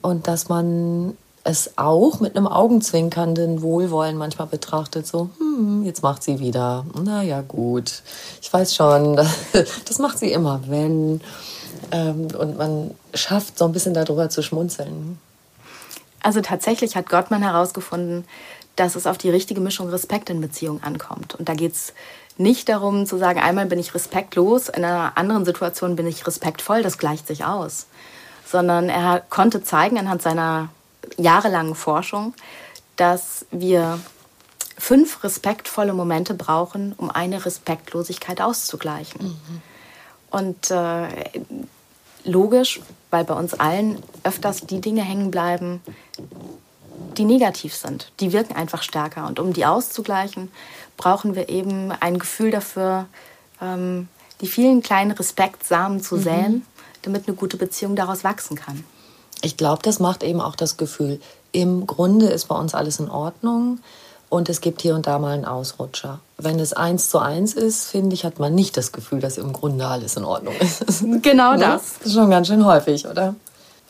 S1: Und dass man es auch mit einem augenzwinkernden Wohlwollen manchmal betrachtet, so, hm, jetzt macht sie wieder. Na ja, gut. Ich weiß schon, das macht sie immer, wenn. Ähm, und man schafft so ein bisschen darüber zu schmunzeln.
S2: Also tatsächlich hat Gottmann herausgefunden, dass es auf die richtige Mischung Respekt in Beziehungen ankommt. Und da geht es nicht darum zu sagen, einmal bin ich respektlos, in einer anderen Situation bin ich respektvoll, das gleicht sich aus. Sondern er konnte zeigen anhand seiner jahrelangen Forschung, dass wir fünf respektvolle Momente brauchen, um eine Respektlosigkeit auszugleichen. Mhm. Und äh, logisch, weil bei uns allen öfters die Dinge hängen bleiben, die negativ sind. Die wirken einfach stärker. Und um die auszugleichen, brauchen wir eben ein Gefühl dafür, ähm, die vielen kleinen Respektsamen zu mhm. säen, damit eine gute Beziehung daraus wachsen kann.
S1: Ich glaube, das macht eben auch das Gefühl, im Grunde ist bei uns alles in Ordnung und es gibt hier und da mal einen Ausrutscher. Wenn es eins zu eins ist, finde ich, hat man nicht das Gefühl, dass im Grunde alles in Ordnung ist.
S2: Genau das.
S1: Das ist schon ganz schön häufig, oder?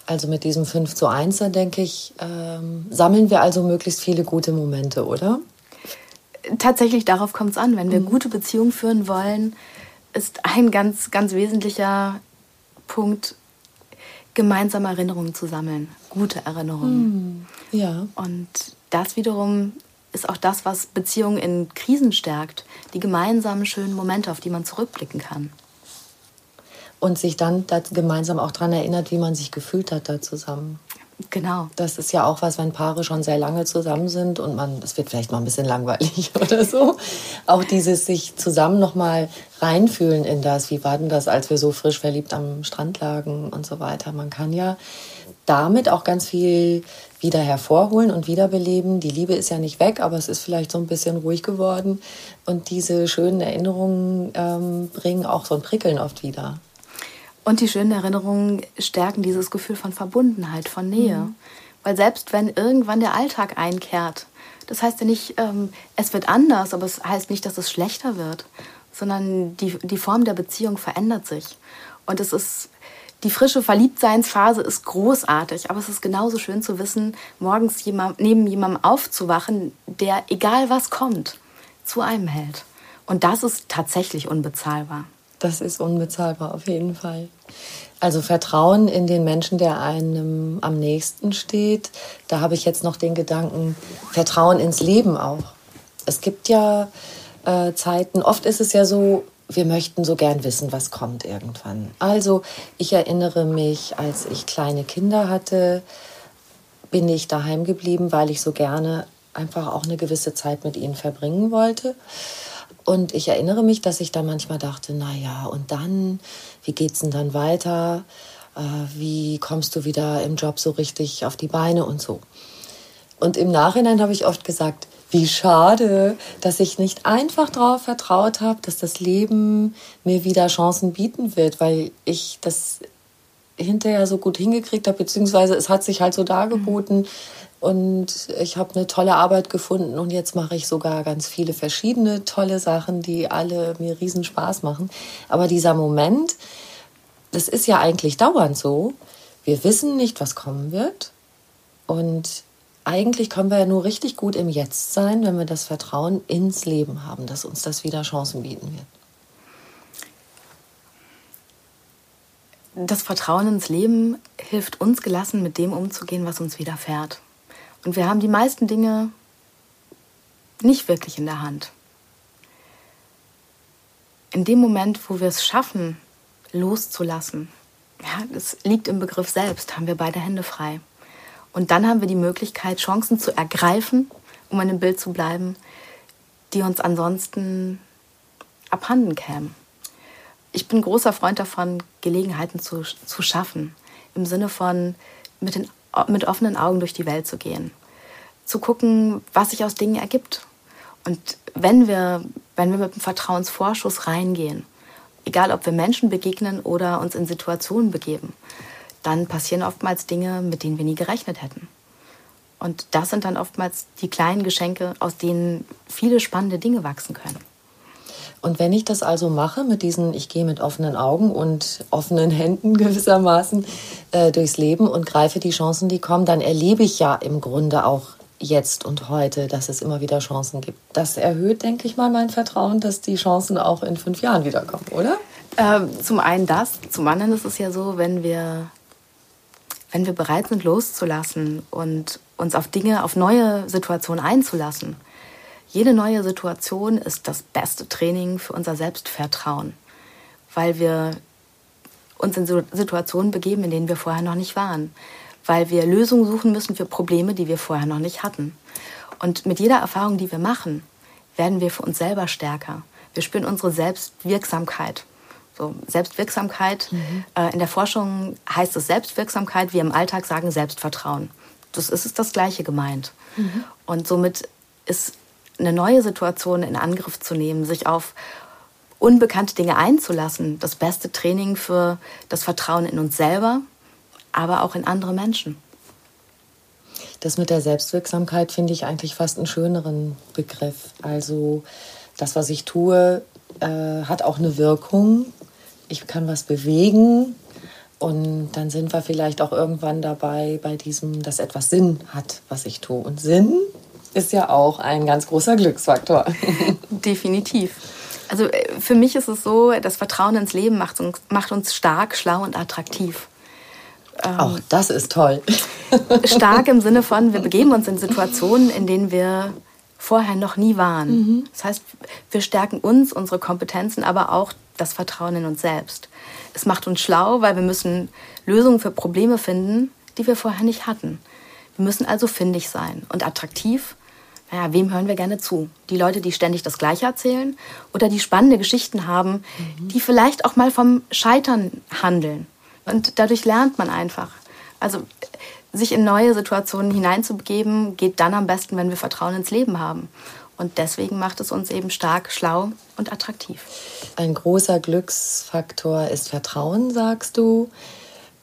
S1: Also mit diesem 5 zu 1, da denke ich, ähm, sammeln wir also möglichst viele gute Momente, oder?
S2: Tatsächlich darauf kommt es an. Wenn wir mhm. gute Beziehungen führen wollen, ist ein ganz, ganz wesentlicher Punkt gemeinsame Erinnerungen zu sammeln, gute Erinnerungen.
S1: Hm, ja.
S2: Und das wiederum ist auch das, was Beziehungen in Krisen stärkt, die gemeinsamen schönen Momente, auf die man zurückblicken kann.
S1: Und sich dann gemeinsam auch daran erinnert, wie man sich gefühlt hat da zusammen.
S2: Genau.
S1: Das ist ja auch was, wenn Paare schon sehr lange zusammen sind und man, es wird vielleicht mal ein bisschen langweilig oder so. Auch dieses sich zusammen noch mal reinfühlen in das, wie war denn das, als wir so frisch verliebt am Strand lagen und so weiter. Man kann ja damit auch ganz viel wieder hervorholen und wiederbeleben. Die Liebe ist ja nicht weg, aber es ist vielleicht so ein bisschen ruhig geworden. Und diese schönen Erinnerungen ähm, bringen auch so ein Prickeln oft wieder.
S2: Und die schönen Erinnerungen stärken dieses Gefühl von Verbundenheit, von Nähe. Mhm. Weil selbst wenn irgendwann der Alltag einkehrt, das heißt ja nicht, ähm, es wird anders, aber es heißt nicht, dass es schlechter wird, sondern die, die Form der Beziehung verändert sich. Und es ist, die frische Verliebtseinsphase ist großartig, aber es ist genauso schön zu wissen, morgens jemand, neben jemandem aufzuwachen, der, egal was kommt, zu einem hält. Und das ist tatsächlich unbezahlbar.
S1: Das ist unbezahlbar, auf jeden Fall. Also Vertrauen in den Menschen, der einem am nächsten steht. Da habe ich jetzt noch den Gedanken, Vertrauen ins Leben auch. Es gibt ja äh, Zeiten, oft ist es ja so, wir möchten so gern wissen, was kommt irgendwann. Also ich erinnere mich, als ich kleine Kinder hatte, bin ich daheim geblieben, weil ich so gerne einfach auch eine gewisse Zeit mit ihnen verbringen wollte. Und ich erinnere mich, dass ich da manchmal dachte, na ja, und dann, wie geht's denn dann weiter? Äh, wie kommst du wieder im Job so richtig auf die Beine und so? Und im Nachhinein habe ich oft gesagt, wie schade, dass ich nicht einfach darauf vertraut habe, dass das Leben mir wieder Chancen bieten wird, weil ich das hinterher so gut hingekriegt habe, beziehungsweise es hat sich halt so dargeboten, und ich habe eine tolle Arbeit gefunden und jetzt mache ich sogar ganz viele verschiedene tolle Sachen, die alle mir riesen Spaß machen. Aber dieser Moment, das ist ja eigentlich dauernd so. Wir wissen nicht, was kommen wird. Und eigentlich können wir ja nur richtig gut im Jetzt sein, wenn wir das Vertrauen ins Leben haben, dass uns das wieder Chancen bieten
S2: wird. Das Vertrauen ins Leben hilft uns gelassen, mit dem umzugehen, was uns widerfährt. Und wir haben die meisten Dinge nicht wirklich in der Hand. In dem Moment, wo wir es schaffen, loszulassen, ja, das liegt im Begriff selbst, haben wir beide Hände frei. Und dann haben wir die Möglichkeit, Chancen zu ergreifen, um an dem Bild zu bleiben, die uns ansonsten abhanden kämen. Ich bin großer Freund davon, Gelegenheiten zu, zu schaffen, im Sinne von mit den mit offenen Augen durch die Welt zu gehen. Zu gucken, was sich aus Dingen ergibt. Und wenn wir, wenn wir mit einem Vertrauensvorschuss reingehen, egal ob wir Menschen begegnen oder uns in Situationen begeben, dann passieren oftmals Dinge, mit denen wir nie gerechnet hätten. Und das sind dann oftmals die kleinen Geschenke, aus denen viele spannende Dinge wachsen können.
S1: Und wenn ich das also mache mit diesen, ich gehe mit offenen Augen und offenen Händen gewissermaßen äh, durchs Leben und greife die Chancen, die kommen, dann erlebe ich ja im Grunde auch jetzt und heute, dass es immer wieder Chancen gibt. Das erhöht, denke ich mal, mein Vertrauen, dass die Chancen auch in fünf Jahren wiederkommen, oder?
S2: Ähm, zum einen das, zum anderen ist es ja so, wenn wir, wenn wir bereit sind, loszulassen und uns auf Dinge, auf neue Situationen einzulassen, jede neue Situation ist das beste Training für unser Selbstvertrauen, weil wir uns in Situationen begeben, in denen wir vorher noch nicht waren, weil wir Lösungen suchen müssen für Probleme, die wir vorher noch nicht hatten. Und mit jeder Erfahrung, die wir machen, werden wir für uns selber stärker. Wir spüren unsere Selbstwirksamkeit. So, Selbstwirksamkeit, mhm. äh, in der Forschung heißt es Selbstwirksamkeit, wir im Alltag sagen Selbstvertrauen. Das ist das Gleiche gemeint. Mhm. Und somit ist eine neue Situation in Angriff zu nehmen, sich auf unbekannte Dinge einzulassen, das beste Training für das Vertrauen in uns selber, aber auch in andere Menschen.
S1: Das mit der Selbstwirksamkeit finde ich eigentlich fast einen schöneren Begriff. Also das, was ich tue, äh, hat auch eine Wirkung. Ich kann was bewegen und dann sind wir vielleicht auch irgendwann dabei bei diesem, dass etwas Sinn hat, was ich tue. Und Sinn ist ja auch ein ganz großer Glücksfaktor.
S2: Definitiv. Also äh, für mich ist es so, das Vertrauen ins Leben macht uns, macht uns stark, schlau und attraktiv.
S1: Ähm, Auch das ist toll.
S2: stark im Sinne von, wir begeben uns in Situationen, in denen wir vorher noch nie waren. Mhm. Das heißt, wir stärken uns, unsere Kompetenzen, aber auch das Vertrauen in uns selbst. Es macht uns schlau, weil wir müssen Lösungen für Probleme finden, die wir vorher nicht hatten. Wir müssen also findig sein und attraktiv. Naja, wem hören wir gerne zu? Die Leute, die ständig das Gleiche erzählen oder die spannende Geschichten haben, mhm. die vielleicht auch mal vom Scheitern handeln. Und dadurch lernt man einfach. Also sich in neue Situationen hineinzubegeben, geht dann am besten, wenn wir Vertrauen ins Leben haben. Und deswegen macht es uns eben stark, schlau und attraktiv.
S1: Ein großer Glücksfaktor ist Vertrauen, sagst du.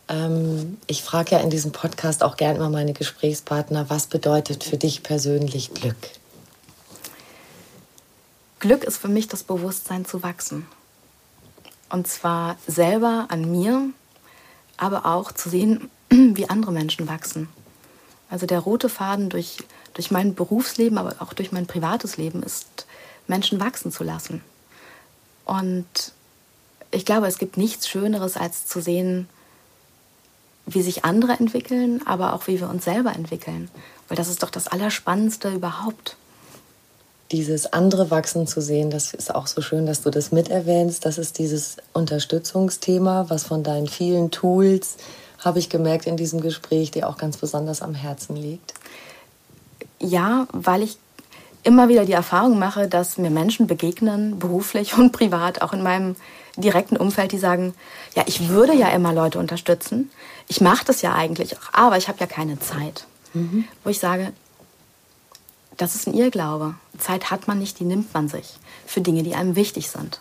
S1: Ähm, ich frage ja in diesem Podcast auch gerne immer meine Gesprächspartner, was bedeutet für dich persönlich Glück?
S2: Glück ist für mich das Bewusstsein zu wachsen. Und zwar selber an mir, aber auch zu sehen, wie andere Menschen wachsen. Also der rote Faden durch, durch mein Berufsleben, aber auch durch mein privates Leben ist, Menschen wachsen zu lassen. Und ich glaube, es gibt nichts Schöneres, als zu sehen, wie sich andere entwickeln, aber auch wie wir uns selber entwickeln. Weil das ist doch das Allerspannendste überhaupt.
S1: Dieses andere Wachsen zu sehen, das ist auch so schön, dass du das miterwähnst. Das ist dieses Unterstützungsthema, was von deinen vielen Tools, habe ich gemerkt in diesem Gespräch, dir auch ganz besonders am Herzen liegt.
S2: Ja, weil ich immer wieder die Erfahrung mache, dass mir Menschen begegnen, beruflich und privat, auch in meinem direkten Umfeld, die sagen, ja, ich würde ja immer Leute unterstützen, ich mache das ja eigentlich auch, aber ich habe ja keine Zeit. Mhm. Wo ich sage, das ist ein Irrglaube. Zeit hat man nicht, die nimmt man sich für Dinge, die einem wichtig sind.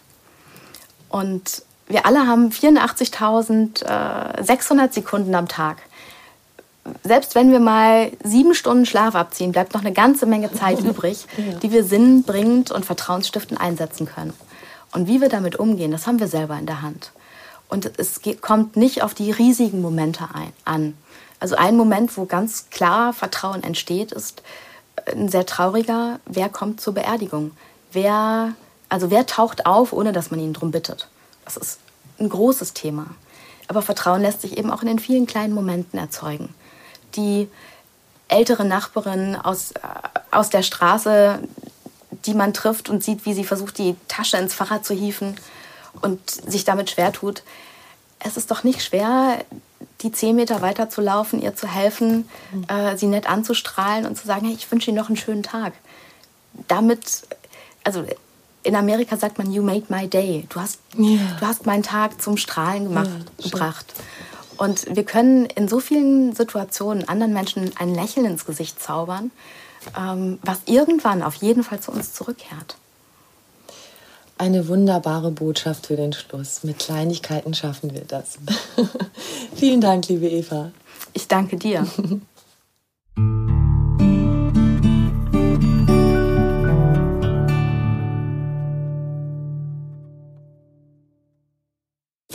S2: Und wir alle haben 84.600 Sekunden am Tag. Selbst wenn wir mal sieben Stunden Schlaf abziehen, bleibt noch eine ganze Menge Zeit übrig, die wir sinnbringend und vertrauensstiftend einsetzen können. Und wie wir damit umgehen, das haben wir selber in der Hand. Und es kommt nicht auf die riesigen Momente ein, an. Also ein Moment, wo ganz klar Vertrauen entsteht, ist ein sehr trauriger. Wer kommt zur Beerdigung? Wer, also wer taucht auf, ohne dass man ihn darum bittet? Das ist ein großes Thema. Aber Vertrauen lässt sich eben auch in den vielen kleinen Momenten erzeugen. Die ältere Nachbarin aus, äh, aus der Straße, die man trifft und sieht, wie sie versucht, die Tasche ins Fahrrad zu hieven und sich damit schwer tut. Es ist doch nicht schwer, die zehn Meter weiter zu laufen, ihr zu helfen, mhm. äh, sie nett anzustrahlen und zu sagen, hey, ich wünsche Ihnen noch einen schönen Tag. Damit, also in Amerika sagt man, you made my day. Du hast, ja. du hast meinen Tag zum Strahlen gemacht, ja, gebracht. Und wir können in so vielen Situationen anderen Menschen ein Lächeln ins Gesicht zaubern was irgendwann auf jeden Fall zu uns zurückkehrt.
S1: Eine wunderbare Botschaft für den Schluss. Mit Kleinigkeiten schaffen wir das. Vielen Dank, liebe Eva.
S2: Ich danke dir.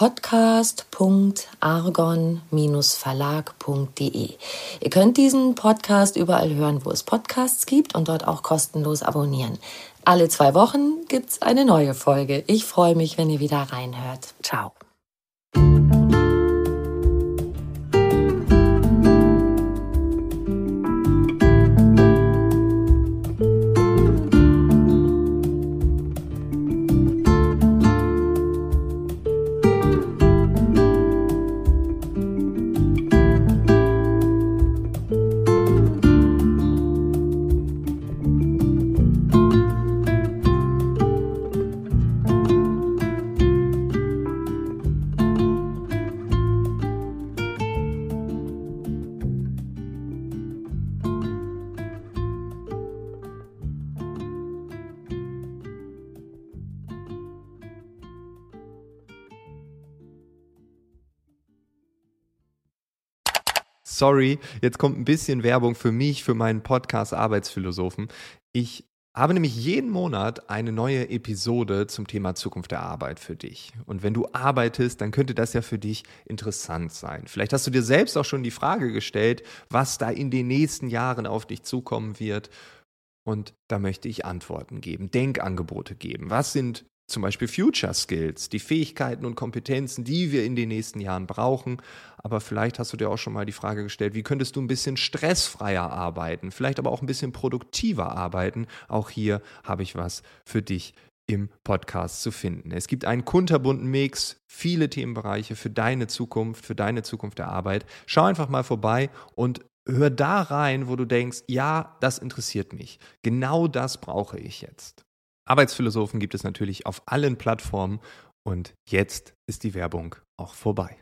S1: podcast.argon-verlag.de. Ihr könnt diesen Podcast überall hören, wo es Podcasts gibt und dort auch kostenlos abonnieren. Alle zwei Wochen gibt's eine neue Folge. Ich freue mich, wenn ihr wieder reinhört. Ciao.
S3: Sorry, jetzt kommt ein bisschen Werbung für mich, für meinen Podcast Arbeitsphilosophen. Ich habe nämlich jeden Monat eine neue Episode zum Thema Zukunft der Arbeit für dich. Und wenn du arbeitest, dann könnte das ja für dich interessant sein. Vielleicht hast du dir selbst auch schon die Frage gestellt, was da in den nächsten Jahren auf dich zukommen wird. Und da möchte ich Antworten geben, Denkangebote geben. Was sind zum Beispiel Future Skills, die Fähigkeiten und Kompetenzen, die wir in den nächsten Jahren brauchen. Aber vielleicht hast du dir auch schon mal die Frage gestellt, wie könntest du ein bisschen stressfreier arbeiten, vielleicht aber auch ein bisschen produktiver arbeiten. Auch hier habe ich was für dich im Podcast zu finden. Es gibt einen kunterbunten Mix, viele Themenbereiche für deine Zukunft, für deine Zukunft der Arbeit. Schau einfach mal vorbei und hör da rein, wo du denkst, ja, das interessiert mich. Genau das brauche ich jetzt. Arbeitsphilosophen gibt es natürlich auf allen Plattformen und jetzt ist die Werbung auch vorbei.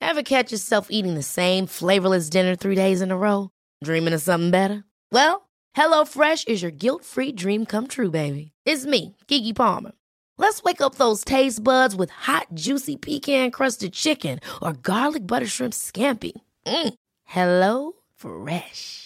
S4: Ever catch yourself eating the same flavorless dinner three days in a row? Dreaming of something better? Well, HelloFresh is your guilt-free dream come true, baby. It's me, Kiki Palmer. Let's wake up those taste buds with hot, juicy pecan-crusted chicken or garlic butter shrimp scampi. Mm. Hello Fresh.